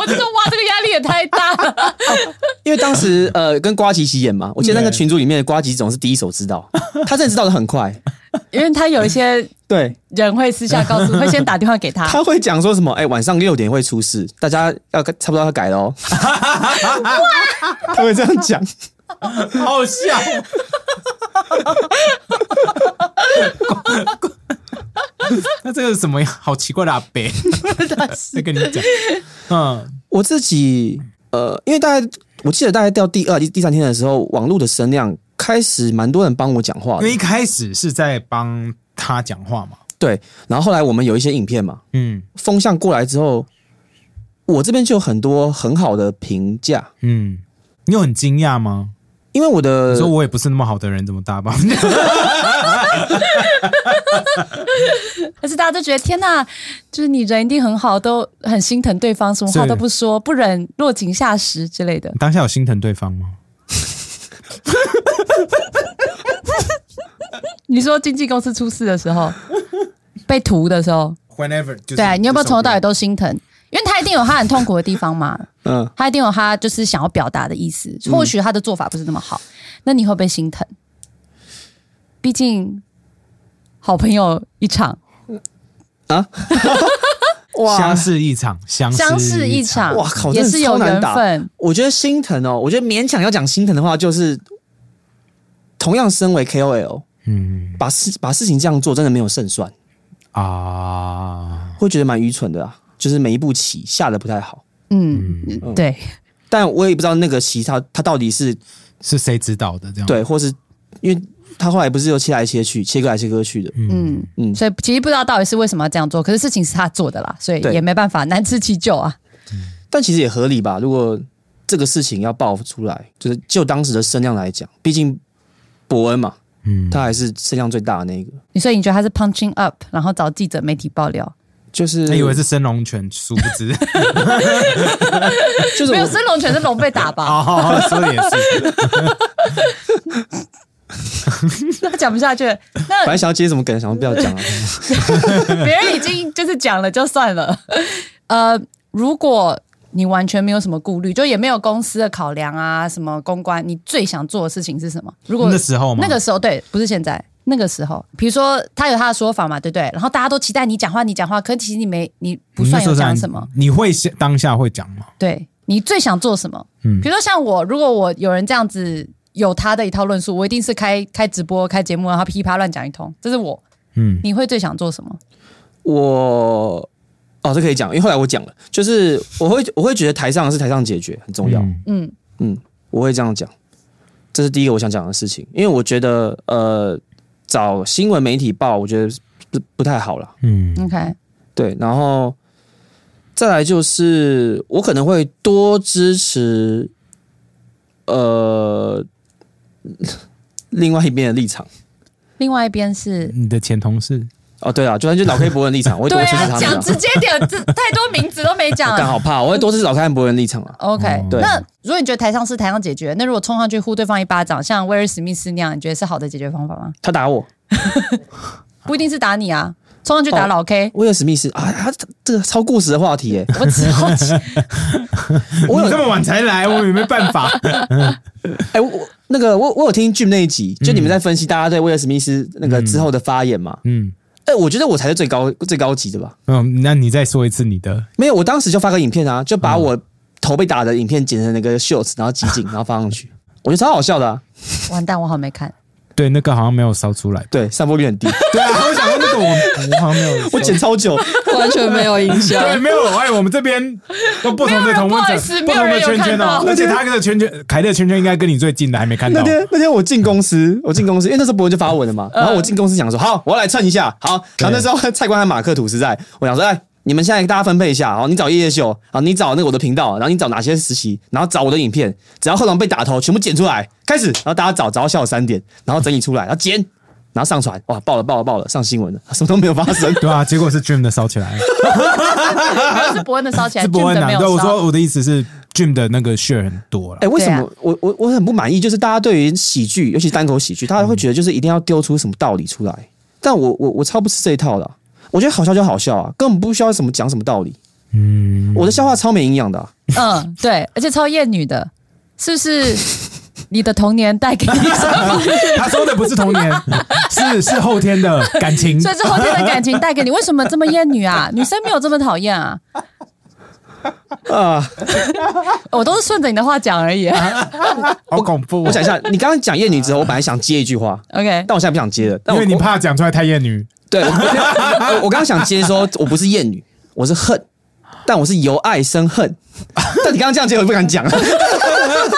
我就说哇，这个压力也太大了。*laughs* 因为当时呃跟瓜吉一起演嘛，我记得那个群组里面瓜吉总是第一手知道，他真的知道的很快，*laughs* 因为他有一些 *laughs* 对，人会私下告诉，*laughs* 会先打电话给他。他会讲说什么？哎、晚上六点会出事，大家要差不多要改了哦。他会这样讲，好笑。那这个是什么呀？好奇怪的阿伯，在跟你讲，嗯，我自己呃，因为大概我记得大概到第二、第第三天的时候，网络的声量开始蛮多人帮我讲话的因为一。开始是在帮他讲话嘛，对，然后后来我们有一些影片嘛，嗯风向过来之后，我这边就有很多很好的评价，嗯，你有很惊讶吗？因为我的你说我也不是那么好的人，怎么大方？*laughs* *laughs* 可是大家都觉得天呐，就是你人一定很好，都很心疼对方，什么话都不说，不忍落井下石之类的你。当下有心疼对方吗？*laughs* 你说经纪公司出事的时候，*laughs* 被屠的时候，Whenever，就是对啊，你有没有从头到尾都心疼？因为他一定有他很痛苦的地方嘛，嗯，他一定有他就是想要表达的意思，或许他的做法不是那么好，那你会不会心疼？毕竟好朋友一场。啊，*laughs* 相识一场，相相识一场，哇靠也是有缘分。我觉得心疼哦，我觉得勉强要讲心疼的话，就是同样身为 KOL，嗯把事把事情这样做，真的没有胜算，啊，会觉得蛮愚蠢的啊。就是每一步棋下的不太好，嗯，对，但我也不知道那个棋他他到底是是谁指导的？这样对，或是因为他后来不是又切来切去，切割来切割去的，嗯嗯所以其实不知道到底是为什么要这样做，可是事情是他做的啦，所以也没办法，难辞其咎啊。但其实也合理吧。如果这个事情要爆出来，就是就当时的声量来讲，毕竟伯恩嘛，嗯他还是声量最大的那个，你所以你觉得他是 punching up，然后找记者媒体爆料？就是他以为是升龙拳，殊不知 *laughs* 就是没有，我升龙拳是龙被打吧？*laughs* 哦，说的也是，*laughs* 那讲不下去，那本来想要接什么梗，想说不要讲啊。别人已经就是讲了就算了。呃，如果你完全没有什么顾虑，就也没有公司的考量啊，什么公关，你最想做的事情是什么？如果那时候吗？那个时候对，不是现在。那个时候，比如说他有他的说法嘛，对不对？然后大家都期待你讲话，你讲话，可其实你没，你不算有讲什么。你会先当下会讲吗？对你最想做什么？嗯比如说像我，如果我有人这样子有他的一套论述，我一定是开开直播、开节目，然后噼啪乱讲一通，这是我。嗯，你会最想做什么？我哦，这可以讲，因为后来我讲了，就是我会我会觉得台上是台上解决很重要，嗯。嗯。我会这样讲，这是第一个我想讲的事情，因为我觉得呃找新闻媒体报，我觉得不不太好了，嗯，OK，对，然后再来就是我可能会多支持呃另外一边的立场。另外一边是你的前同事哦，对啊，就算就老 K 伯恩立场，*laughs* 我会多对啊，支持他们啊。讲直接点，这太多名字都没讲 *laughs* 好怕，我会多支持老 K 和伯恩立场啊。*laughs* OK，、那如果你觉得台上是台上解决，那如果冲上去呼对方一巴掌，像威尔史密斯那样，你觉得是好的解决方法吗？他打我，不一定是打你啊，冲上去打哦老 K，、威尔史密斯啊，他这个超过时的话题耶。我只好奇，我有你这么晚才来，我也没办法。哎，我我那个我我有听 Jim 那一集，就你们在分析大家对威尔史密斯那个之后的发言嘛？嗯哎，我觉得我才是最高最高级的吧？嗯，那你再说一次你的没有，我当时就发个影片啊，就把我头被打的影片剪成那个 shorts，然后集锦，然后放上去，*laughs* 我觉得超好笑的啊。完蛋，我好像没看。对那个好像没有烧出来。对，散播率很低，*laughs* 对啊，我我好像没有，我剪超久。完全没有影响。*laughs* 对，没有。哎，我们这边都不同的同温没有不好意层，思不同的圈圈哦。而且他的圈圈，凯的圈圈应该跟你最近的，还没看到那到。天那天我进公司，我进公司，因为那时候博文就发文了嘛，然后我进公司想说，好，我要来蹭一下，好，然后那时候蔡官和马克吐司在，我想说，哎，你们现在大家分配一下，好，你找夜夜秀，好，你找那个我的频道，然后你找哪些实习，然后找我的影片，只要后场被打头，全部剪出来，开始，然后大家找找到下午三点，然后整理出来，然后剪，然后上传，哇，爆了爆了爆了，上新闻了，什么都没有发生。*laughs* 对啊，结果是 Dream 的烧起来了，*laughs* 是伯恩的烧起来，是伯恩的啊。没有对，我烧说我的意思是 Dream 的那个 share 很多了哎、。为什么、啊我我我很不满意？就是大家对于喜剧，尤其单口喜剧，大家会觉得就是一定要丢出什么道理出来。但我我我超不吃这一套的啊、我觉得好笑就好笑啊，根本不需要什么讲什么道理。嗯，我的笑话超没营养的啊、嗯，对，而且超厌女的，是不是？*laughs* 你的童年带给你什么？他说的不是童年，*laughs* 是是后天的感情。所以是后天的感情带给你，为什么这么厌女啊？*laughs* 女生没有这么讨厌啊，啊！我都是顺着你的话讲而已、*laughs* 好恐怖哦。我想一下，你刚刚讲厌女之后，我本来想接一句话，OK，但我现在不想接了。但因为你怕讲出来太厌女。对我我我刚刚想接说，我不是厌女，我是恨，但我是由爱生恨。但你刚刚这样接，我不敢讲。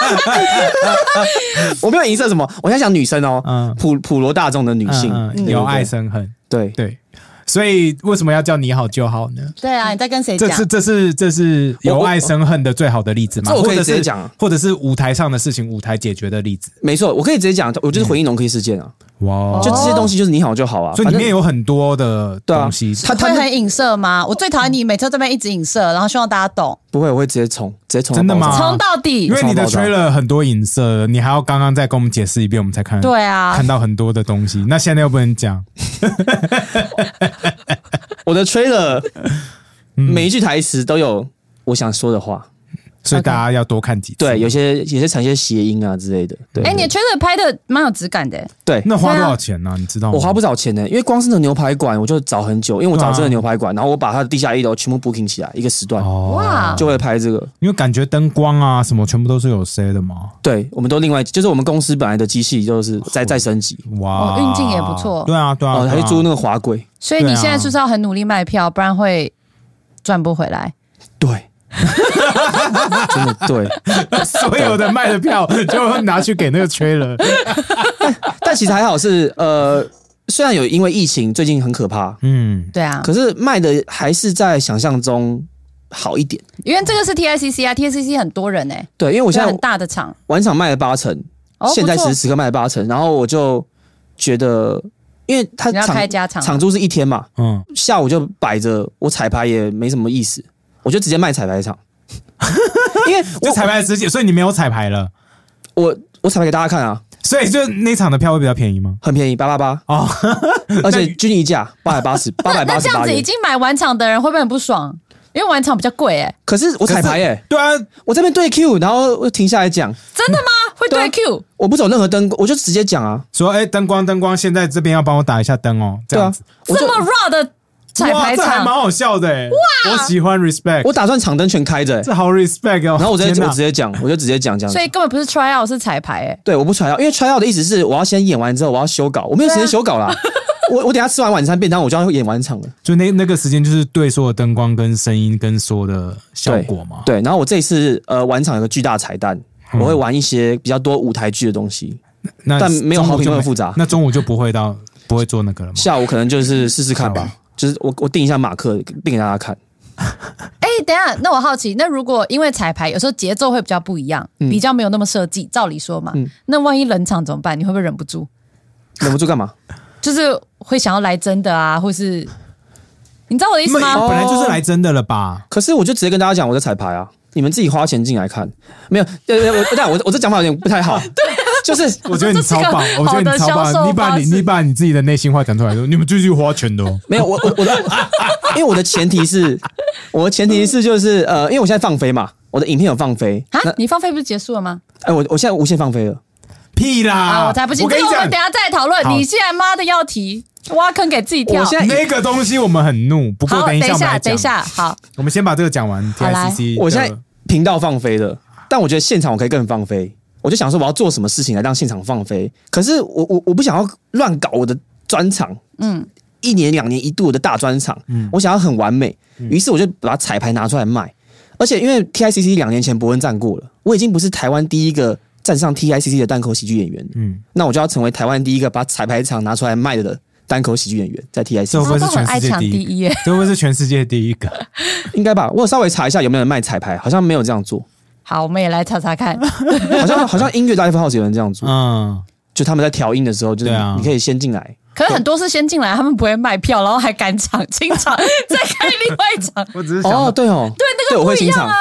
*laughs* 我没有影射什么，我在讲女生哦，嗯。普普罗大众的女性，嗯嗯，有爱，生恨。对对。对，所以为什么要叫你好就好呢？对啊，你在跟谁讲这是？这是这是由爱生恨的最好的例子吗？这我可以或者是直接讲啊或者是舞台上的事情，舞台解决的例子。没错，我可以直接讲，我就是回应农 K 事件啊，哇，就这些东西就是你好就好啊，所以里面有很多的东西。他他很影射吗？我最讨厌你每次这边一直影射，然后希望大家懂，不会，我会直接冲，直接冲真的吗冲到底因。为你的超爆炸 trailer 很多影射，你还要刚刚再跟我们解释一遍，我们才看对啊看，到很多的东西。那现在又不能讲，*laughs* 我的 trailer 嗯。每一句台词都有我想说的话，所以大家要多看几次。对，有些有些产一些谐音啊之类的，对。哎，你的 trailer 拍的蛮有质感的，对，那花多少钱呢？你知道吗？我花不少钱呢，因为光是那牛排馆我就找很久，因为我找这个牛排馆，然后我把它的地下一楼全部 booking 起来，一个时段，哦。哇。就会拍这个。因为感觉灯光啊什么全部都是有 C 的嘛。对，我们都另外就是我们公司本来的机器就是在在升级，哇，哦运镜也不错。对啊，对啊，哦，还对啊。去租那个滑轨，所以你现在是不是要很努力卖票，不然会赚不回来？对，真的对。所有的卖的票就拿去给那个 trailer。但其实还好是呃，虽然有因为疫情最近很可怕，嗯，对啊，可是卖的还是在想象中好一点。因为这个是 TICC 啊，TICC 很多人哎，对，因为我现在很大的场，晚场卖了八成，哦，现在时此刻卖了八成，然后我就觉得，因为他你要开加场场租是一天嘛，嗯，下午就摆着，我彩排也没什么意思，我就直接卖彩排场，*laughs* 因为就我彩排之前，所以你没有彩排了，我我彩排给大家看啊，所以就那场的票会比较便宜吗？很便宜，八八八，哦，*laughs* 而且均一价八百八十，*laughs* 八百那八十八元。这样子已经买完场的人会不会很不爽？因为晚场比较贵哎，可是我彩排耶、对啊，我这边对 Q，然后我停下来讲，真的吗？会对 Q？我不走任何灯，我就直接讲啊，说哎，灯光灯光，现在这边要帮我打一下灯哦，这样子。，这么 raw 的彩哇，排这还蛮，好笑的哎，我喜欢 respect，我打算场灯全开着、欸，这好 respect 哦。然后我直接天哪我直接讲，我就直接讲这样子所。以根本不是 try out 是彩排哎。对，我不 try out，，因为 try out 的意思是我要先演完之后我要修稿，我没有时间修稿啦。*laughs* 我我等一下吃完晚餐便当，我就要演完场了。就那那个时间就是对所有灯光跟声音跟所有的效果嘛。对，然后我这一次呃晚场有个巨大彩蛋，嗯我会玩一些比较多舞台剧的东西。那但没有好评那么复杂那中午就不会到不会做那个了吗？下午可能就是试试看吧，就是我我定一下马克，定给大家看。*laughs* 哎，等一下，那我好奇，那如果因为彩排有时候节奏会比较不一样，比较没有那么设计，照理说嘛嗯，那万一冷场怎么办？你会不会忍不住？忍不住干嘛？*laughs* 就是会想要来真的啊，或是你知道我的意思吗？本来就是来真的了吧？可是我就直接跟大家讲我在彩排啊，你们自己花钱进来看，没有？我但我我这讲法有点不太好，*laughs* 就是我觉得你超棒，我觉得你超棒，你把你你把你自己的内心话讲出来，说你们继续花钱的哦。没有，我我我的，因为我的前提是，我的前提是就是呃，因为我现在放飞嘛，我的影片有放飞，啊，你放飞不是结束了吗？哎、我我现在无限放飞了，屁啦！啊，我才不信！我跟你讲等，下再讨论。你现在妈的要提挖坑给自己跳我。现在那个东西我们很怒，不过，等一等一下。等一下，好，我们先把这个讲完。好来 TICC，我现在的频道放飞了，但我觉得现场我可以更放飞。我就想说我要做什么事情来让现场放飞，可是我我我不想要乱搞我的专场，嗯，一年两年一度的大专场，嗯我想要很完美，于是我就把彩排拿出来卖。而且因为 TICC 两年前伯恩站过了，我已经不是台湾第一个站上 TICC 的单口喜剧演员，嗯，那我就要成为台湾第一个把彩排场拿出来卖的单口喜剧演员，在 TICC 会不会是全世界第一？会不会是全世界第一个？应该吧？我有稍微查一下有没有人卖彩排，好像没有这样做，好，我们也来查查看。*laughs* 好像好像音乐 live house 有人这样做，嗯，就他们在调音的时候，就是对啊你可以先进来，可是很多是先进来，他们不会卖票，然后还赶场清场，再开另外一场。*laughs* 我只是想哦，对哦，对那个不一样啊。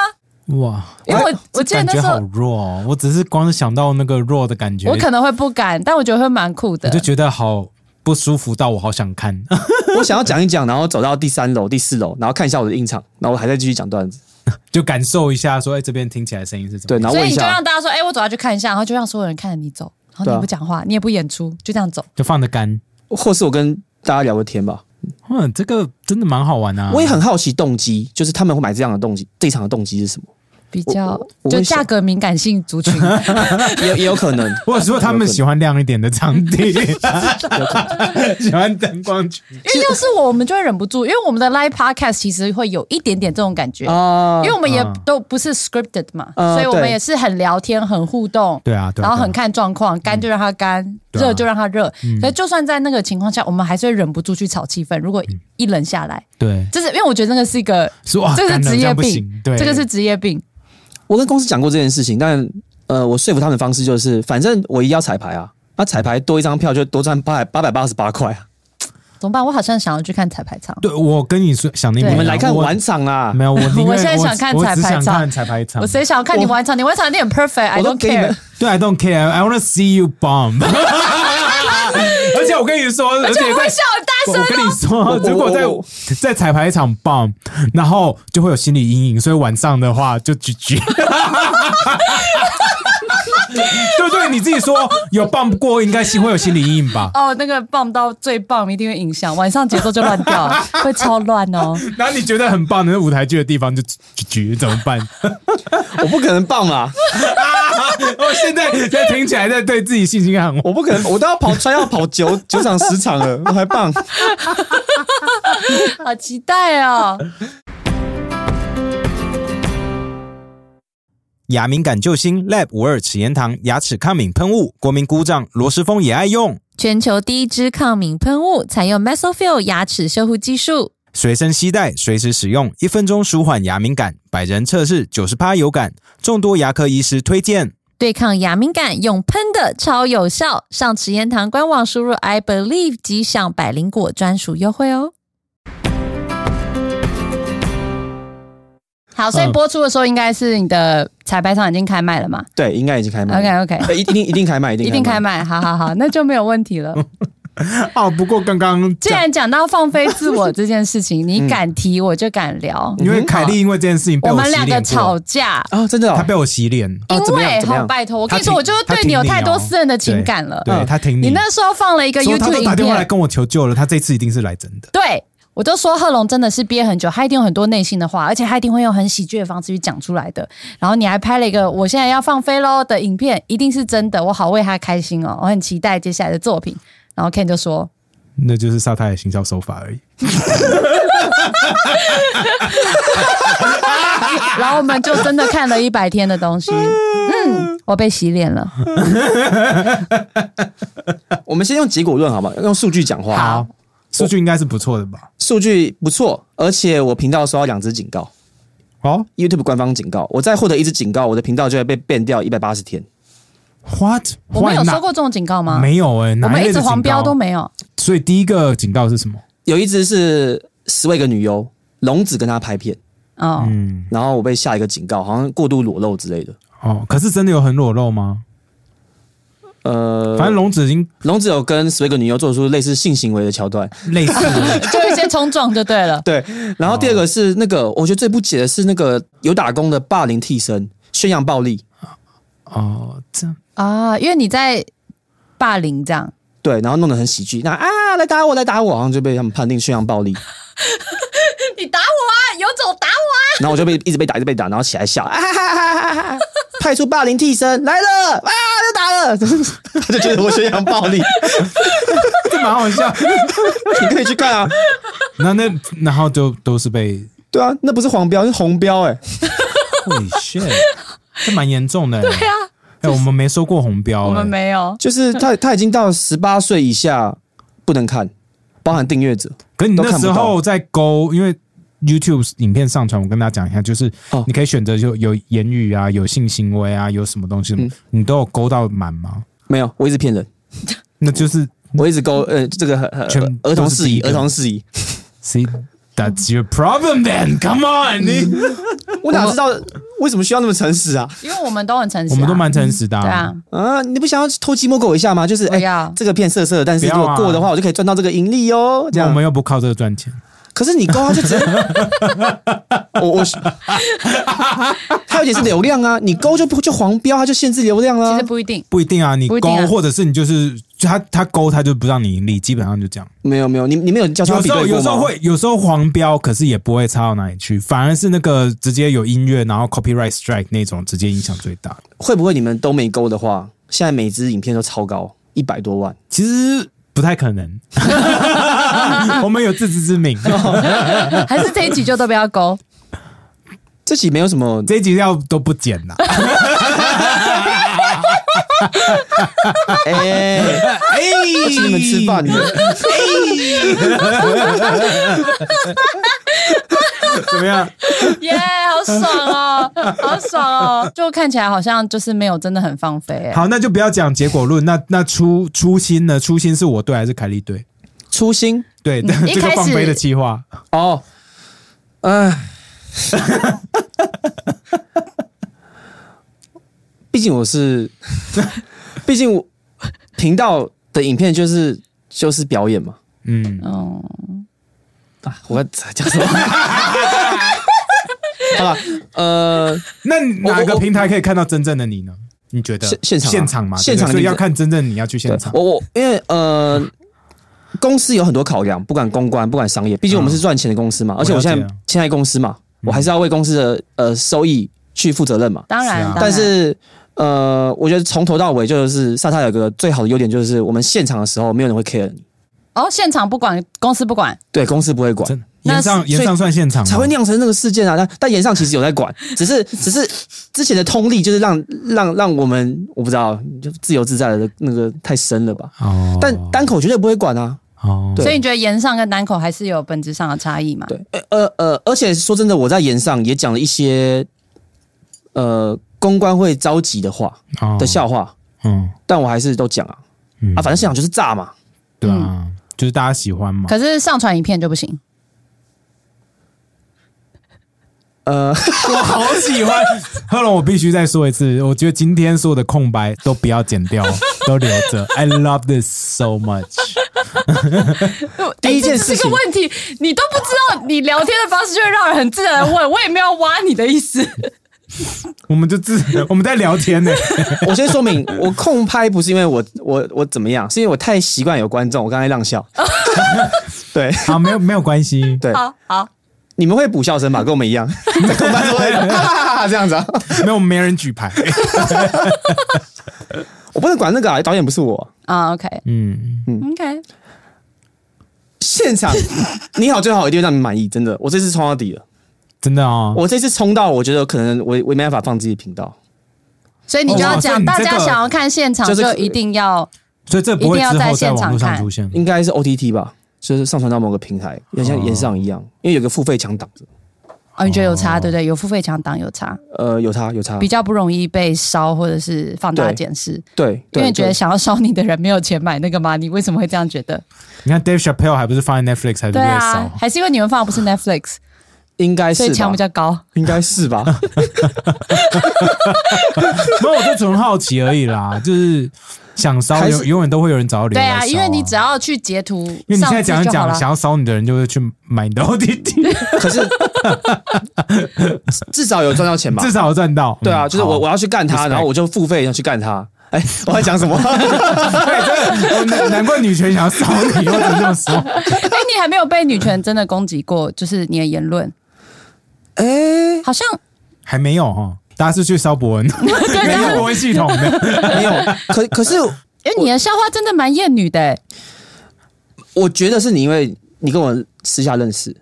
哇，因为我我记得那时候好弱哦，我只是光是想到那个弱的感觉，我可能会不敢，但我觉得会蛮酷的我就。觉得好不舒服到我好想看。*laughs* 我想要讲一讲，然后走到第三楼、第四楼，然后看一下我的音场，然后我还在继续讲段子。*laughs* 就感受一下，说哎，这边听起来声音是怎么对，然后？所以你就让大家说，哎，我走下去看一下，然后就让所有人看着你走，然后你不讲话，你也不演出，就这样走。就放得干。或是我跟大家聊个天吧。嗯，这个真的蛮好玩啊。我也很好奇动机，就是他们会买这样的动机，这一场的动机是什么？比较就价格敏感性族群，*laughs* 也有也有可能，*laughs* 或者说他们喜欢亮一点的场地，*laughs* 喜欢灯光区。因为要是我，我们就会忍不住，因为我们的 live podcast 其实会有一点点这种感觉，啊因为我们也嗯。都不是 scripted 嘛，啊所以我们也是很聊天、很互动，对啊，然后很看状况，干就让它干，热就让它热。可是就算在那个情况下，我们还是会忍不住去炒气氛。如果嗯。一冷下来，对，就是因为我觉得那个是一个，这个是职业病对，这个是职业病。我跟公司讲过这件事情，但呃，我说服他们的方式就是，反正我一定要彩排啊，那彩排多一张票就多赚八百八百八十八块啊。怎么办？我好像想要去看彩排场。对我跟你说，想你们来看我晚场啊，没有，我 *laughs* 我现在想看彩排场我只想看彩排场我。谁想要看你晚场？你晚场一定很 perfect，I don't 给你们 care。*laughs* 对，I don't care. I want to see you bomb. *laughs* 而且我跟你说，而且会笑很大我跟你说，如果在在彩排场 bomb，然后就会有心理阴影，所以晚上的话就拒绝。*laughs* 对对，你自己说有 bomb 过，应该心会有心理阴影吧？哦，那个棒到最棒一定会影响，晚上节奏就乱掉，*laughs* 会超乱哦。然后你觉得很棒的那舞台剧的地方就 GG，怎么办？*laughs* 我不可能棒啊，我 *laughs* 现在现在听起来在对自己信心很我不可能，我都要跑，穿要跑九九场十场了，我还棒。*laughs* 好期待哦！牙敏感救星 Lab 五二齿炎堂牙齿抗敏喷雾，国民姑丈罗时峰也爱用，全球第一支抗敏喷雾，采用 Mesofill 牙齿修护技术。随身携带，随时使用，一分钟舒缓牙敏感，百人测试九十趴有感，众多牙科医师推荐。对抗牙敏感，用喷的超有效。上齿延堂官网输入 I believe 即享百灵果专属优惠哦。好，所以嗯播出的时候应该是你的彩排场已经开卖了嘛对，应该已经开卖了。？OK OK，一一定一定开卖，一定 *laughs* 一定开。卖，好好好，那就没有问题了。*laughs* 哦，不过刚刚既然讲到放飞自我这件事情，你敢提我就敢聊。*laughs* 因为凯莉因为这件事情被我们两个吵架，啊，真的哦他被我洗脸，哦因为好拜托，我跟你说，我就是对你有太多私人的情感了。对嗯他挺你那时候放了一个 YouTube 打电话来，跟我求救了，他这次一定是来真的。对我就说贺龙真的是憋很久，他一定有很多内心的话，而且他一定会用很喜剧的方式去讲出来的。然后你还拍了一个我现在要放飞喽的影片，一定是真的，我好为他开心哦，我很期待接下来的作品。然后 Ken 就说。那就是沙太的行销手法而已。*laughs* 然后我们就真的看了一百天的东西，嗯，我被洗脸了。*laughs* 我们先用结果论好吗？用数据讲话。好，数据应该是不错的吧？数据不错，而且我频道收到两支警告哦，YouTube 官方警告，我再获得一支警告，我的频道就会被 ban 掉一百八十天。，What？我们有收过这种警告吗？没有哎、我们一直黄标都。没有。所以第一个警告是什么？有一只是十位个女优，龙子跟他拍片，哦，嗯，然后我被下一个警告，好像过度裸露之类的。哦，可是真的有很裸露吗？呃，反正龙子已经龙子有跟十位个女优做出类似性行为的桥段。类似 *laughs* 就一些冲撞就对了。*laughs* 对，然后第二个是那个，我觉得最不解的是那个有打工的霸凌替身，宣扬暴力。哦，这样啊，因为你在霸凌这样，对，然后弄得很喜剧，那啊来打我来打我，好像就被他们判定宣扬暴力，*laughs* 你打我啊，有种打我啊！然后我就被一直被打，一直被打，然后起来笑，啊哈哈哈哈哈哈，派出霸凌替身来了，啊又打了，*laughs* 他就觉得我宣扬暴力，*laughs* 这蛮好笑。你可以去看啊，那那然后就都是被对啊，那不是黄标，是红标哎、Holy shit，这蛮严重的。对啊，哎，我们没收过红标，我们哎。没有，就是他 *laughs* 他已经到十八岁以下不能看，包含订阅者，可你那时候在勾，因为 YouTube 影片上传，我跟大家讲一下，就是哦。你可以选择就有言语啊，有性行为啊，有什么东西，嗯。你都有勾到满吗？没有，我一直骗人，那就是我一直勾呃这个儿童事宜，儿童事宜。*laughs* That's your problem then. Come on，你我哪知道为什么需要那么诚实啊？因为我们都很诚实、啊，我们都蛮诚实的、对啊，啊，你不想要偷鸡摸狗一下吗？就是哎、我要这个片色色的，但是如果过的话，我就可以赚到这个盈利哦。这样我，们又不靠这个赚钱。可是你勾他就直接，*laughs* 我我，他有点是流量啊，你勾就不就黄标，他就限制流量啦、其实不一定。不一定啊，你勾或者是你就是就他他勾他就不让你盈利，基本上就这样。没有没有，你你没有交叉有时候比对过？有时候会有时候黄标，可是也不会差到哪里去，反而是那个直接有音乐然后 copyright strike 那种直接影响最大。会不会你们都没勾的话，现在每支影片都超高，一百多万？其实不太可能，*laughs* 我们有自知之明。*laughs* 还是这一集就都不要勾。这期没有什么，这一集要都不剪啦。*laughs* 哎 *laughs* 哎，请你们吃饭的，*laughs* 怎么样？耶好爽哦，好爽哦！就看起来好像就是没有真的很放飞、欸。好，那就不要讲结果论。那那初初心呢？初心是我对还是凯莉对？初心对，*laughs* 这个开始放飞的计划。哦，哎，毕竟我是，*laughs* 毕竟我频道的影片就是就是表演嘛。嗯，哦，啊，我要讲什么？*laughs* 好吧，呃，那哪个平台可以看到真正的你呢？你觉得现现场啊现场嘛？现场你对不对所以要看真正你要去现对场。我我因为呃，公司有很多考量，不管公关，不管商业，毕竟我们是赚钱的公司嘛，而且我现在现在公司嘛，我还是要为公司的呃收益去负责任嘛。当然，是啊当然但是呃，我觉得从头到尾就是萨萨有个最好的优点，就是我们现场的时候没有人会 care 你，哦，现场不管，公司不管，对公司不会管。真那演上所以演上算现场才会酿成那个事件啊！但但岩上其实有在管，*laughs* 只是只是之前的通力就是让让让我们我不知道就自由自在的那个太深了吧？哦，但单口绝对不会管啊！哦，对所以你觉得岩上跟单口还是有本质上的差异嘛？对，呃呃呃，而且说真的，我在岩上也讲了一些呃公关会着急的话哦的笑话，嗯但我还是都讲啊嗯啊，反正现场就是炸嘛。对啊，就是大家喜欢嘛。可是上传影片就不行。呃，我好喜欢，贺龙，我必须再说一次，我觉得今天所有的空白都不要剪掉，*laughs* 都留着。I love this so much。*laughs* 第一件哎这是事情个问题，你都不知道，你聊天的方式就会让人很自然的问，我也没有挖你的意思。*laughs* 我们就自 *laughs* 我们在聊天呢、*laughs* 我先说明，我空拍不是因为我我我怎么样，是因为我太习惯有观众，我刚才让笑。对好，没有没有关系。对，好好，你们会补笑声吧？跟我们一样，在空拍都会哈哈哈哈这样子啊。没有没人举牌。我不能管那个啊，导演不是我。啊，OK 嗯，OK，现场你好最好一定会让你满意，真的。我这次冲到底了，真的啊。我这次冲到，我觉得可能我我没办法放自己的频道。所以你就要这个家想要看现场，就一定要所以这不会之后在网络上出现。应该是 OTT 吧，就是上传到某个平台，也像演上一样，因为有个付费墙挡着。哦，你觉得有差，对不对？有付费墙挡有差，呃，有差有差比，较不容易被烧或者是放大对检视。对，对因为觉得想要烧你的人没有钱买那个吗？你为什么会这样觉得？你看 Dave Chappelle 还不是放在 Netflix 还是被对啊烧，？还是因为你们放的不是 Netflix，应该是吧所以墙比？较高。应该是吧？没有，我就纯好奇而已啦，就是想烧，永永远都会有人找到理由对啊，因为你只要去截图，因为你现在讲一讲，想要烧你的人就会去买你的 *laughs* OTT，可是 *laughs* 至少有赚到钱吧？至少有赚到。对啊，嗯就是我我要去干他，然后我就付费要去干他。哎，我在讲什么？*laughs* 难难怪女权想要烧你，我只能这么说。哎，你还没有被女权真的攻击过，就是你的言论，哎，好像还没有哈，大家是去烧博恩，*laughs* 没有博恩系统的。没有。可可是因为你的笑话真的蛮厌女的，哎我觉得是你因为你跟我私下认识，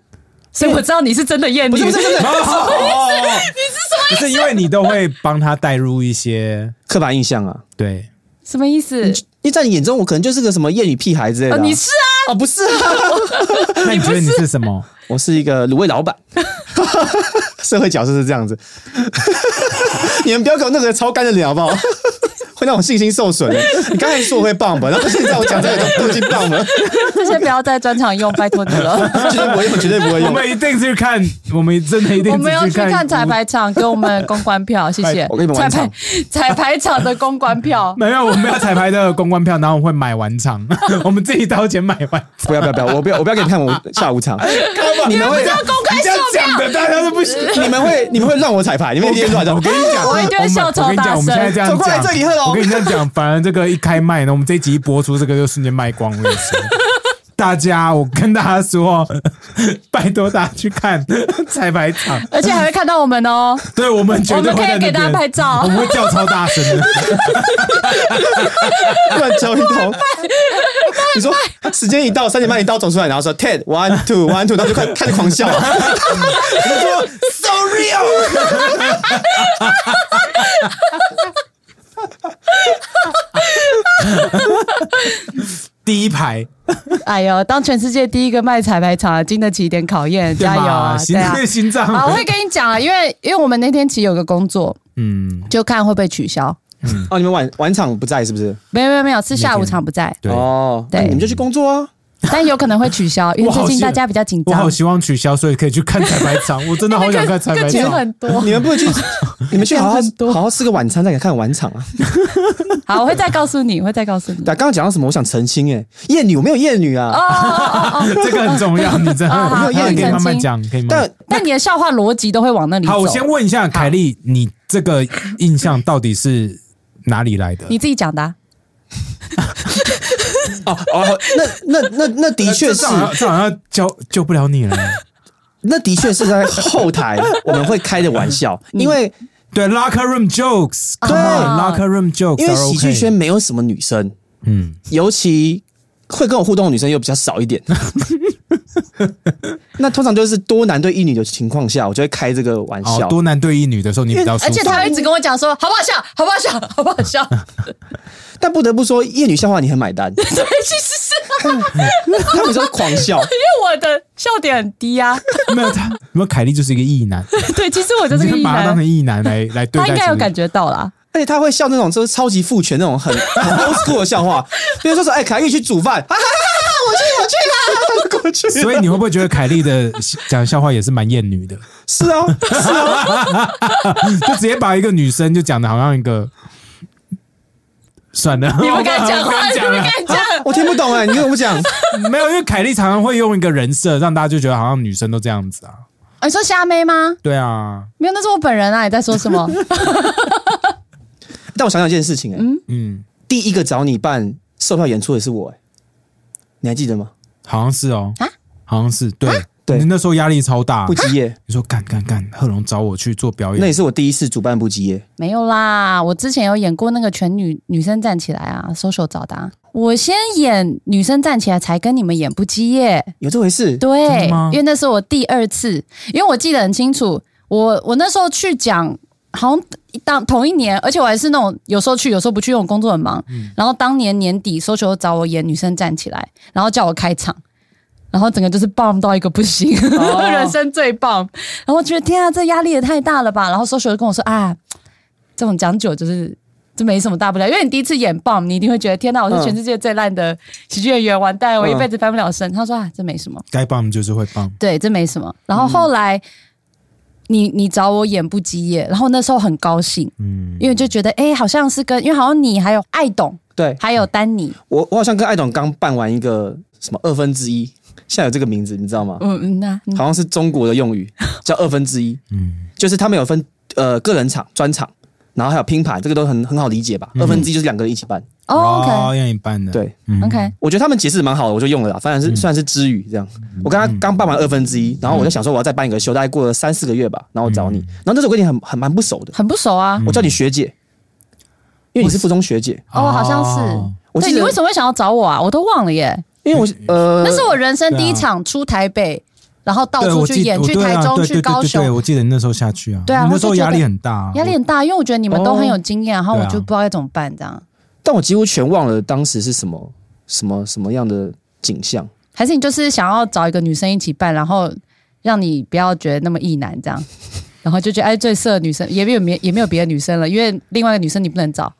所以我知道你是真的厌女。不是不是不是 *laughs* 你是什么意思？*laughs* 不是因为你都会帮他带入一些刻板印象啊。对，什么意思？因为在你眼中，我可能就是个什么艳女屁孩之类的啊。哦，你是啊，哦，不是啊，那你觉得你是什么？我是一个卤味老板，社会角色是这样子。*laughs* 你们不要给我那个超干的脸好不好？*laughs* 会让我信心受损的。你刚才说我会棒吧，然后现在我讲这个都已经棒了，这些不要在专场用，拜托你了。绝对不会用，绝对不会用我用。们一定去看，我们真的一定我们要去看彩排场，给我们公关票，谢谢。我给你们彩排彩排场的公关票，*laughs* 没有，我们要彩排的公关票，然后我们会买完场，我们自己掏钱买完。不要不要不要，我不要我不要给你看我下午场。你们会要公开你这样，讲的，大家都不行。你们会你们会让我彩排，你们一定乱的。我跟你讲，我一定会笑超大声我跟你讲，我们现在这样走过来讲，我跟你这样讲，反而这个一开麦呢，我们这一集一播出，这个就瞬间卖光。我跟你说，大家，我跟大家说，*laughs* 拜托大家去看 *laughs* 彩排场，而且还会看到我们哦。对我们绝我们可以给大家拍照我。们会叫超大声的。*laughs* 乱叫一通。你说时间一到，三点半一到走出来，然后说 ten one two one two，然后就开开始狂笑。我说 so real。排，*laughs* 哎呦，当全世界第一个卖彩排场的，经得起一点考验，加油啊！*laughs* 嘛？心对啊。心脏，啊，我会跟你讲啊，因为因为我们那天其实有个工作，嗯，就看会不会取消。嗯哦，你们晚晚场不在是不是？没有没有没有，是下午场不在，对，哦，对你们就去工作啊。但有可能会取消，因为最近大家比较紧张我好。希望取消，所以可以去看彩排场。我真的 *laughs* 好想看彩排钱场。很多。*laughs* 你们不会去，你们去好好 *laughs* 很多好好吃个晚餐，再看晚场啊。好，我会再告诉你，我会再告诉你。对啊，刚刚讲到什么？我想澄清，哎，艳女我没有艳女啊，哦这个很重要，你真的好好可以慢慢讲，可以慢慢但但你的笑话逻辑都会往那里走。好，我先问一下凯莉，你这个印象到底是哪里来的？你自己讲的啊。*laughs* 哦哦，那那那那的确是。这，好像救救不了你了。*laughs* 那的确是在后台我们会开的玩笑，*laughs* 因为对，locker room jokes，对 locker room jokes，因为喜剧圈没有什么女生，嗯，尤其会跟我互动的女生又比较少一点。*laughs* 那通常就是多男对一女的情况下，我就会开这个玩哦笑。，多男对一女的时候，你比较。而且他会一直跟我讲说，好不好笑，好不好笑，好不好笑。*laughs* 但不得不说，夜女笑话你很买单，*laughs* 对，其实是他们说狂笑。因为我的笑点很低啊。没有他，没有凯莉就是一个异男，对，其实我就是个异你把他当成男，异男来来对待。他应该有感觉到啦。而且他会笑那种就是超级父权那种很 *laughs* 很 old school 的笑话，比如说说哎，凯莉去煮饭，*laughs* 哈哈哈哈，我去我去啦，过去。所以你会不会觉得凯莉的讲笑话也是蛮厌女的？是啊，是啊，*laughs* 就直接把一个女生就讲的好像一个，算了，你不敢讲不话，你不敢讲。我听不懂哎，你跟我讲，没有，因为凯莉常常会用一个人设，让大家就觉得好像女生都这样子啊。哦你说虾妹吗？对啊，没有，那是我本人啊！你在说什么？但我想想一件事情哎，嗯，第一个找你办售票演出的是我哎，你还记得吗？好像是哦，啊好像是对。对你那时候压力超大不，吉业，你说干干干，贺龙找我去做表演，那也是我第一次主办不吉业。没有啦，我之前有演过那个全女女生站起来啊，social 找的、啊。我先演女生站起来，才跟你们演不羁耶。有这回事？真对，因为那是我第二次，因为我记得很清楚，我我那时候去讲，好像当同一年，而且我还是那种有时候去，有时候不去，因为我工作很忙。然后当年年底，social 找我演女生站起来，然后叫我开场。然后整个就是棒到一个不行，哦 *laughs* 人生最棒。然后我觉得天啊，这压力也太大了吧。然后 social 就跟我说啊，这种讲久就是这没什么大不了，因为你第一次演棒，你一定会觉得天哪，我是嗯全世界最烂的喜剧演员，完蛋，我一辈子翻不了身。他说啊，这没什么。该棒就是会棒。对，这没什么。然后后来、你你找我演不羁夜，然后那时候很高兴，嗯，因为就觉得哎、好像是跟因为好像你还有爱董，对还有丹尼，我，我好像跟爱董刚办完一个什么二分之一，现在有这个名字，你知道吗？嗯嗯那、嗯好像是中国的用语，叫二分之一。嗯 *laughs* 就是他们有分呃个人场、专场，然后还有拼盘，这个都很很好理解吧？二分之一就是两个人一起办。哦，OK。让你办的，对，嗯。OK，我觉得他们解释得蛮好的，我就用了啦。反正是算是知语这样。我刚刚刚办完二分之一，然后我就想说我要再办一个秀，大概过了三四个月吧，然后我找你，然后那时候我跟你很很蛮不熟的，很不熟啊。我叫你学姐，因为你是附中学姐，哦，好像是。对我记得你为什么会想要找我啊？我都忘了耶。因为我呃，那是我人生第一场出台北，然后到处去演，去台中、去高雄。对我记得你那时候下去啊，对啊那时候压力很大啊，压力很大，因为我觉得你们都很有经验，然后我就不知道该怎么办，这样。但我几乎全忘了当时是什么什么什么样的景象。还是你就是想要找一个女生一起办，然后让你不要觉得那么意难这样，然后就觉得哎最适合女生，也没有没也没有别的女生了，因为另外一个女生你不能找，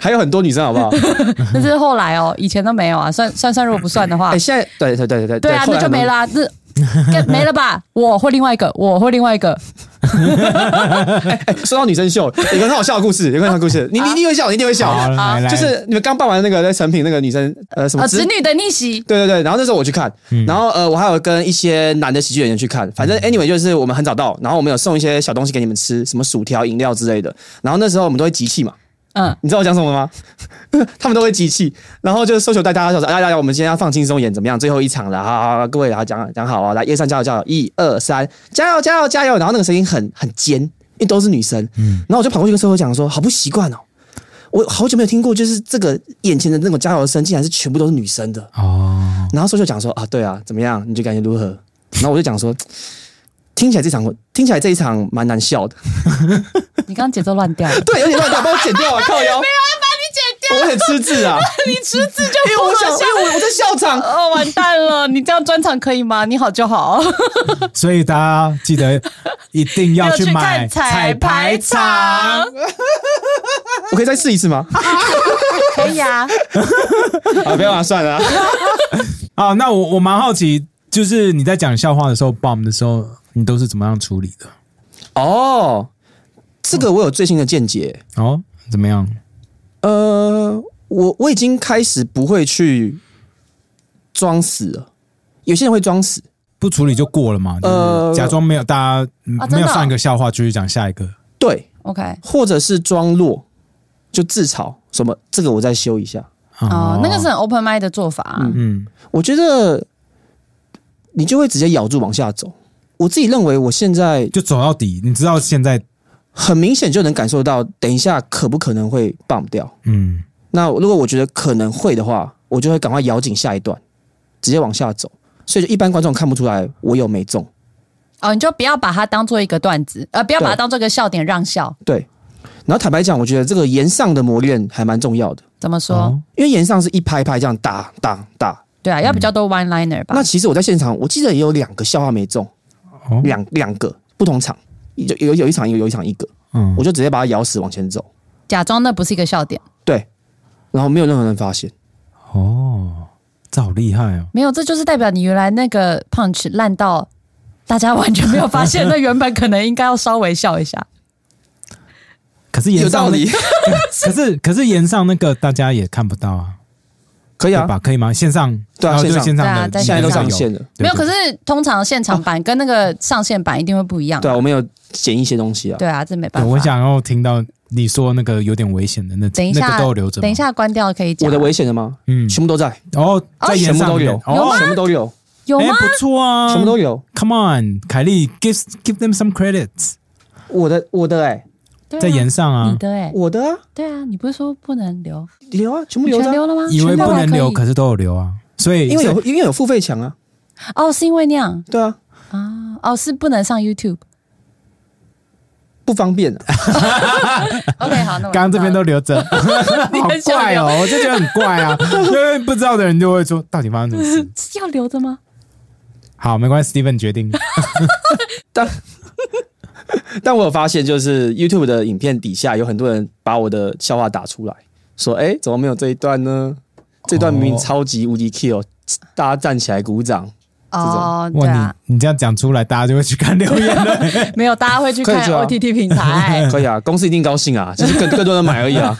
还有很多女生好不好？*laughs* 那是后来哦，以前都没有啊，算算算如果不算的话。哎，，现在对对对对对啊，后来很多。那就没啦，这跟没了吧？我或另外一个，我或另外一个，*laughs* 说到女生秀，有个很好笑的故事，有个很好笑的故事，你你一定会笑，你一定会笑。就是你们刚办完那个在成品那个女生，呃，什么啊，子子女的逆袭，对对对，然后那时候我去看，嗯。然后呃，我还有跟一些男的喜剧演员去看，反正 anyway 就是我们很早到，然后我们有送一些小东西给你们吃，什么薯条、饮料之类的，然后那时候我们都会集气嘛，嗯，你知道我讲什么吗？*laughs* 他们都会集气，然后就是搜求带大家说，哎呀呀，我们今天要放轻松演怎么样？最后一场了，好好好，各位，好讲讲好啊，来，一二三，加油加油，一二三，加油加油加油！然后那个声音很很尖，因为都是女生，嗯然后我就跑过去跟搜求讲说，好不习惯哦。我好久没有听过，就是这个眼前的那种加油声，竟然是全部都是女生的。哦，然后搜秀讲说啊，对啊，怎么样？你就感觉如何？然后我就讲说，听起来这场听起来这一场蛮难笑的，*laughs* 你刚刚节奏乱掉了，*laughs* 对，有点乱掉，帮我剪掉啊，*laughs* 靠腰。把你剪掉，我很吃字啊，你吃字就因为我想，因为我我在笑场，哦，完蛋了！你这样专场可以吗？你好就好。所以大家记得一定要去买彩排场。我可以再试一次吗？可以啊，啊，不要啊，算了啊。啊，那我我蛮好奇，就是你在讲笑话的时候，bomb 的时候，你都是怎么样处理的？哦，这个我有最新的见解。哦，怎么样？呃，我我已经开始不会去装死了。有些人会装死，不处理就过了嘛？就是呃假装没有，大家没有上一个笑话，继续讲下一个。对，OK，或者是装弱，就自嘲什么，这个我再修一下。哦，那个是很 open mind 的做法、啊。嗯，我觉得你就会直接咬住往下走。我自己认为，我现在就走到底。你知道现在，很明显就能感受到，等一下可不可能会棒掉。嗯，那如果我觉得可能会的话，我就会赶快咬紧下一段，直接往下走。所以就一般观众看不出来我有没中。哦，你就不要把它当做一个段子，呃，不要把它对当做一个笑点让笑。对，然后坦白讲，我觉得这个言上的磨练还蛮重要的，怎么说？哦因为言上是一拍一拍这样打打打。对啊，要比较多 one liner 吧。那其实我在现场，我记得也有两个笑话没中，哦两两个不同场，有有有一场有有一场一个，嗯我就直接把它咬死往前走。假装那不是一个笑点，对，然后没有任何人发现。哦，这好厉害哦！没有，这就是代表你原来那个 punch 烂到大家完全没有发现，那原本可能应该要稍微笑一下。可是岩上那有道理，*laughs* 可是可是岩上那个大家也看不到啊，可以啊，吧？可以吗？线上哦对对啊线上线上的对啊在现在都线上上线了。没有，可是通常现场版跟那个上线版一定会不一样。对啊，我们有剪一些东西啊。对啊，这没办法。我想要听到你说那个有点危险的那那等一下个都留着。等一下关掉可以讲。我的危险的吗？嗯，全部都在，哦，在岩全部都有上面，哦，全部都有，有吗？哎不错啊，什么都有。Come on，凯莉，give give them some credits，我的我的哎，对啊在岩上啊你，的哎，我的啊，对啊，你不是说不能留？留啊，全部留。全留了吗？以为不能留，可是都有留啊，所以因为有因为有付费墙啊。哦，是因为那样对啊，啊？哦，是不能上 YouTube。不方便啊。*laughs* OK，好，那我刚刚这边都留着，*laughs* 好怪哦，我就觉得很怪啊，*laughs* 因为不知道的人就会说，到底发生什么事？是要留着吗？好，没关系，Steven 决定。但 *laughs* 但我有发现，就是 YouTube 的影片底下有很多人把我的笑话打出来，说：“哎，怎么没有这一段呢？这段明明超级无敌 kill，大家站起来鼓掌。哦，对哇，啊，你你这样讲出来，大家就会去看留言了。*laughs* 没有，大家会去看 OTT 平台。*laughs* 可以啊，公司一定高兴啊，就是更更多人买而已啊。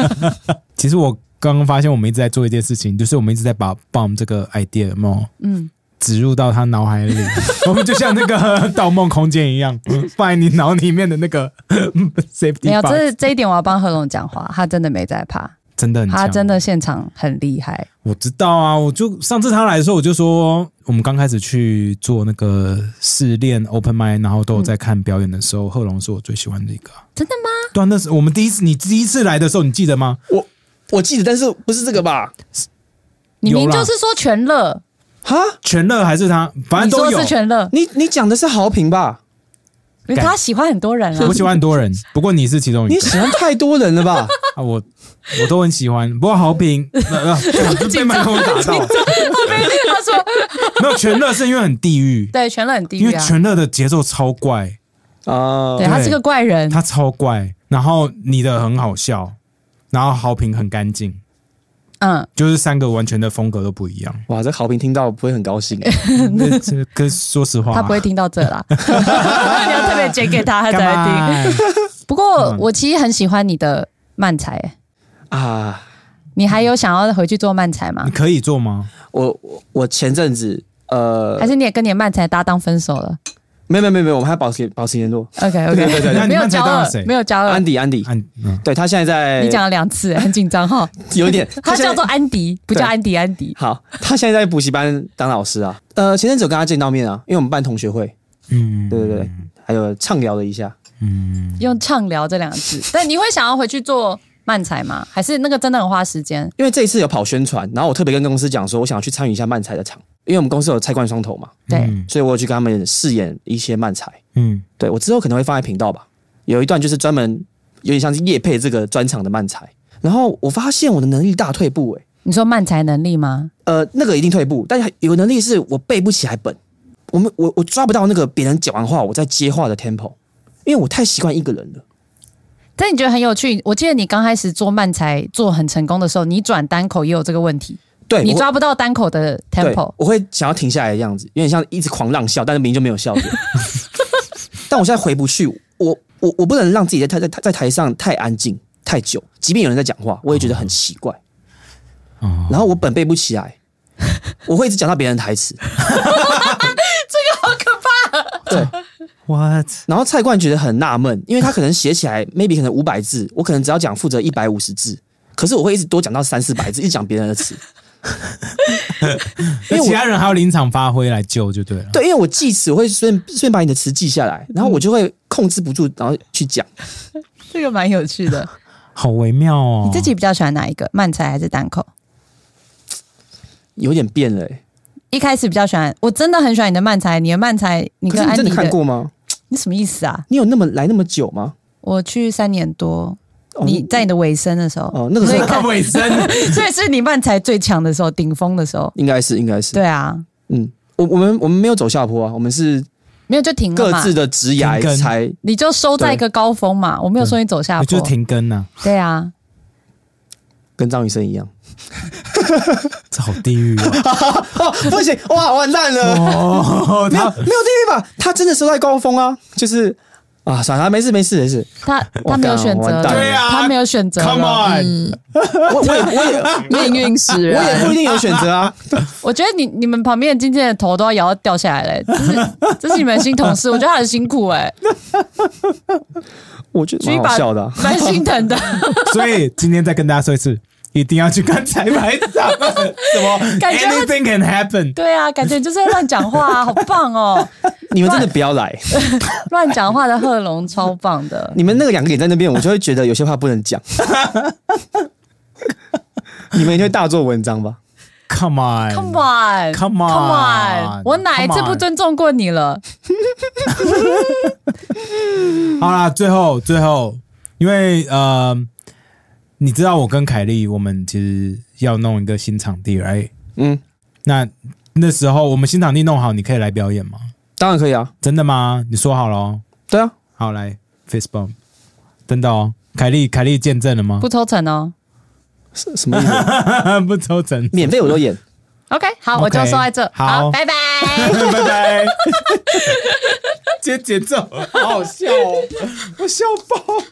其实我刚刚发现，我们一直在做一件事情，就是我们一直在把 bomb 这个 idea 嘛嗯，植入到他脑海里，*laughs* 我们就像那个 *laughs*《盗梦空间》一样，放在你脑里面的那个 *laughs* safety 没有，这这一点我要帮贺龙讲话，他真的没在怕，真的很强，他真的现场很厉害。我知道啊，我就上次他来的时候，我就说，我们刚开始去做那个试练 open m i d 然后都有在看表演的时候，贺龙是我最喜欢的一个啊。真的吗？对啊，那是我们第一次，你第一次来的时候，你记得吗？我我记得，但是不是这个吧？你明就是说全乐，哈，全乐还是他，反正都有。是全乐，你你讲的是豪平吧？因为他喜欢很多人啊 *laughs* 我。喜欢很多人，不过你是其中一个你喜欢太多人了吧？*laughs* 啊，我我都很喜欢。不过好评，*laughs* 呃呃被麦克风打到。他说没有全乐是因为很地狱，对全乐很地狱因为全乐的节奏超怪，啊对，他是个怪人。他超怪，然后你的很好笑，然后好评很干净。嗯，就是三个完全的风格都不一样。哇，这好评听到不会很高兴。*laughs* 那这可是说实话，他不会听到这啦，*laughs* 你要特别剪给他，他才干会听。不过我其实很喜欢你的漫才，欸啊，你还有想要回去做漫才吗你？可以做吗？我我我前阵子呃还，是你也跟你的漫才搭档分手了没有没有没有没有，我们还保持保持联络。？OK OK，对对对没有交恶漫才搭档谁，没有交恶安。迪安迪，对他现在在，你讲了两次，*laughs* 很紧张哈。有一点，现 *laughs* 在他叫做安迪，不叫安迪，安迪。好，他现在在补习班当老师啊。呃，前阵子有跟他见到面啊，因为我们办同学会，嗯，对对对，还有畅聊了一下。嗯，用畅聊这两个字，但你会想要回去做漫才吗？还是那个真的很花时间？因为这一次有跑宣传，然后我特别跟公司讲说，我想要去参与一下漫才的场，因为我们公司有菜冠双头嘛，对，嗯所以我有去跟他们饰演一些漫才。嗯，对我之后可能会放在频道吧，有一段就是专门有点像是叶配这个专场的漫才，然后我发现我的能力大退步、欸，你说漫才能力吗？呃，那个一定退步，但是有能力是我背不起来本，我们我我抓不到那个别人讲完话我在接话的 tempo，因为我太习惯一个人了。但你觉得很有趣？我记得你刚开始做慢才做很成功的时候，你转单口也有这个问题，对，你抓不到单口的对 tempo。我会想要停下来的样子，有点像一直狂浪笑，但是明明就没有笑点。*laughs* 但我现在回不去，我我我不能让自己在台在在台上太安静太久，即便有人在讲话，我也觉得很奇怪。哦然后我本背不起来，我会一直讲到别人的台词。*laughs* 对，What？然后蔡冠觉得很纳闷，因为他可能写起来 maybe 可能五百字，我可能只要讲负责一百五十字，可是我会一直多讲到三四百字，一直讲别人的词。*laughs* 因为其他人还要临场发挥来救就对了。对，因为我记词，我会顺便顺便把你的词记下来，然后我就会控制不住，然后去讲。这个蛮有趣的。*laughs* 好微妙哦。你自己比较喜欢哪一个？慢才还是单口？有点变了、欸，一开始比较喜欢，我真的很喜欢你的慢才。你的慢才，你可是你真的跟安迪看过吗？*tsk* 你什么意思啊？你有那么来那么久吗？我去三年多，哦你在你的尾声的时候，哦，那个时候看尾声，*laughs* 所以是你慢才最强的时候，顶峰的时候。应该是应该是，对啊，嗯，我我们我们没有走下坡啊，我们是没有就停了嘛各自，的职涯停更才你就收在一个高峰嘛。我没有说你走下坡，我就停更呐，对啊，跟张雨生一样。*laughs* 这好地狱哦。*laughs* 哦，不行，哇，完蛋了，哦，没有没有地狱吧？他真的是在高峰啊，就是啊，算了，没事没事没事，他他没有选择对啊他没有选择。Come on 嗯，我我也我也命运使然我。也不一定有选择啊。*laughs* 我觉得你你们旁边的经纪人的头都要摇到掉下来嘞，这是这是你们的新同事，我觉得他很辛苦哎、我觉得蛮好笑的啊、蛮心疼的。所以今天再跟大家说一次，一定要去看彩排场，什么感觉他 anything can happen。对啊，感觉就是在乱讲话、啊，好棒哦！*laughs* 你们真的不要来，*laughs* 乱讲话的贺龙超棒的。你们那个两个脸在那边，我就会觉得有些话不能讲。*laughs* 你们一定会大做文章吧？Come on，Come on, Come come on on！我哪一次不尊重过你了？好啦，最后最后，因为呃，你知道我跟凯莉，我们其实要弄一个新场地，right？嗯，那那时候我们新场地弄好，你可以来表演吗？当然可以啊。真的吗？你说好了哦。对啊，好，来 face bomb，真的哦。凯莉，凯莉见证了吗不？抽成哦。什什么意思？*laughs* 不抽成，免费我都演。OK，好 OK，我就说在这。好拜拜。拜拜。*laughs* 接 *laughs* 节奏，好好笑哦，我笑爆。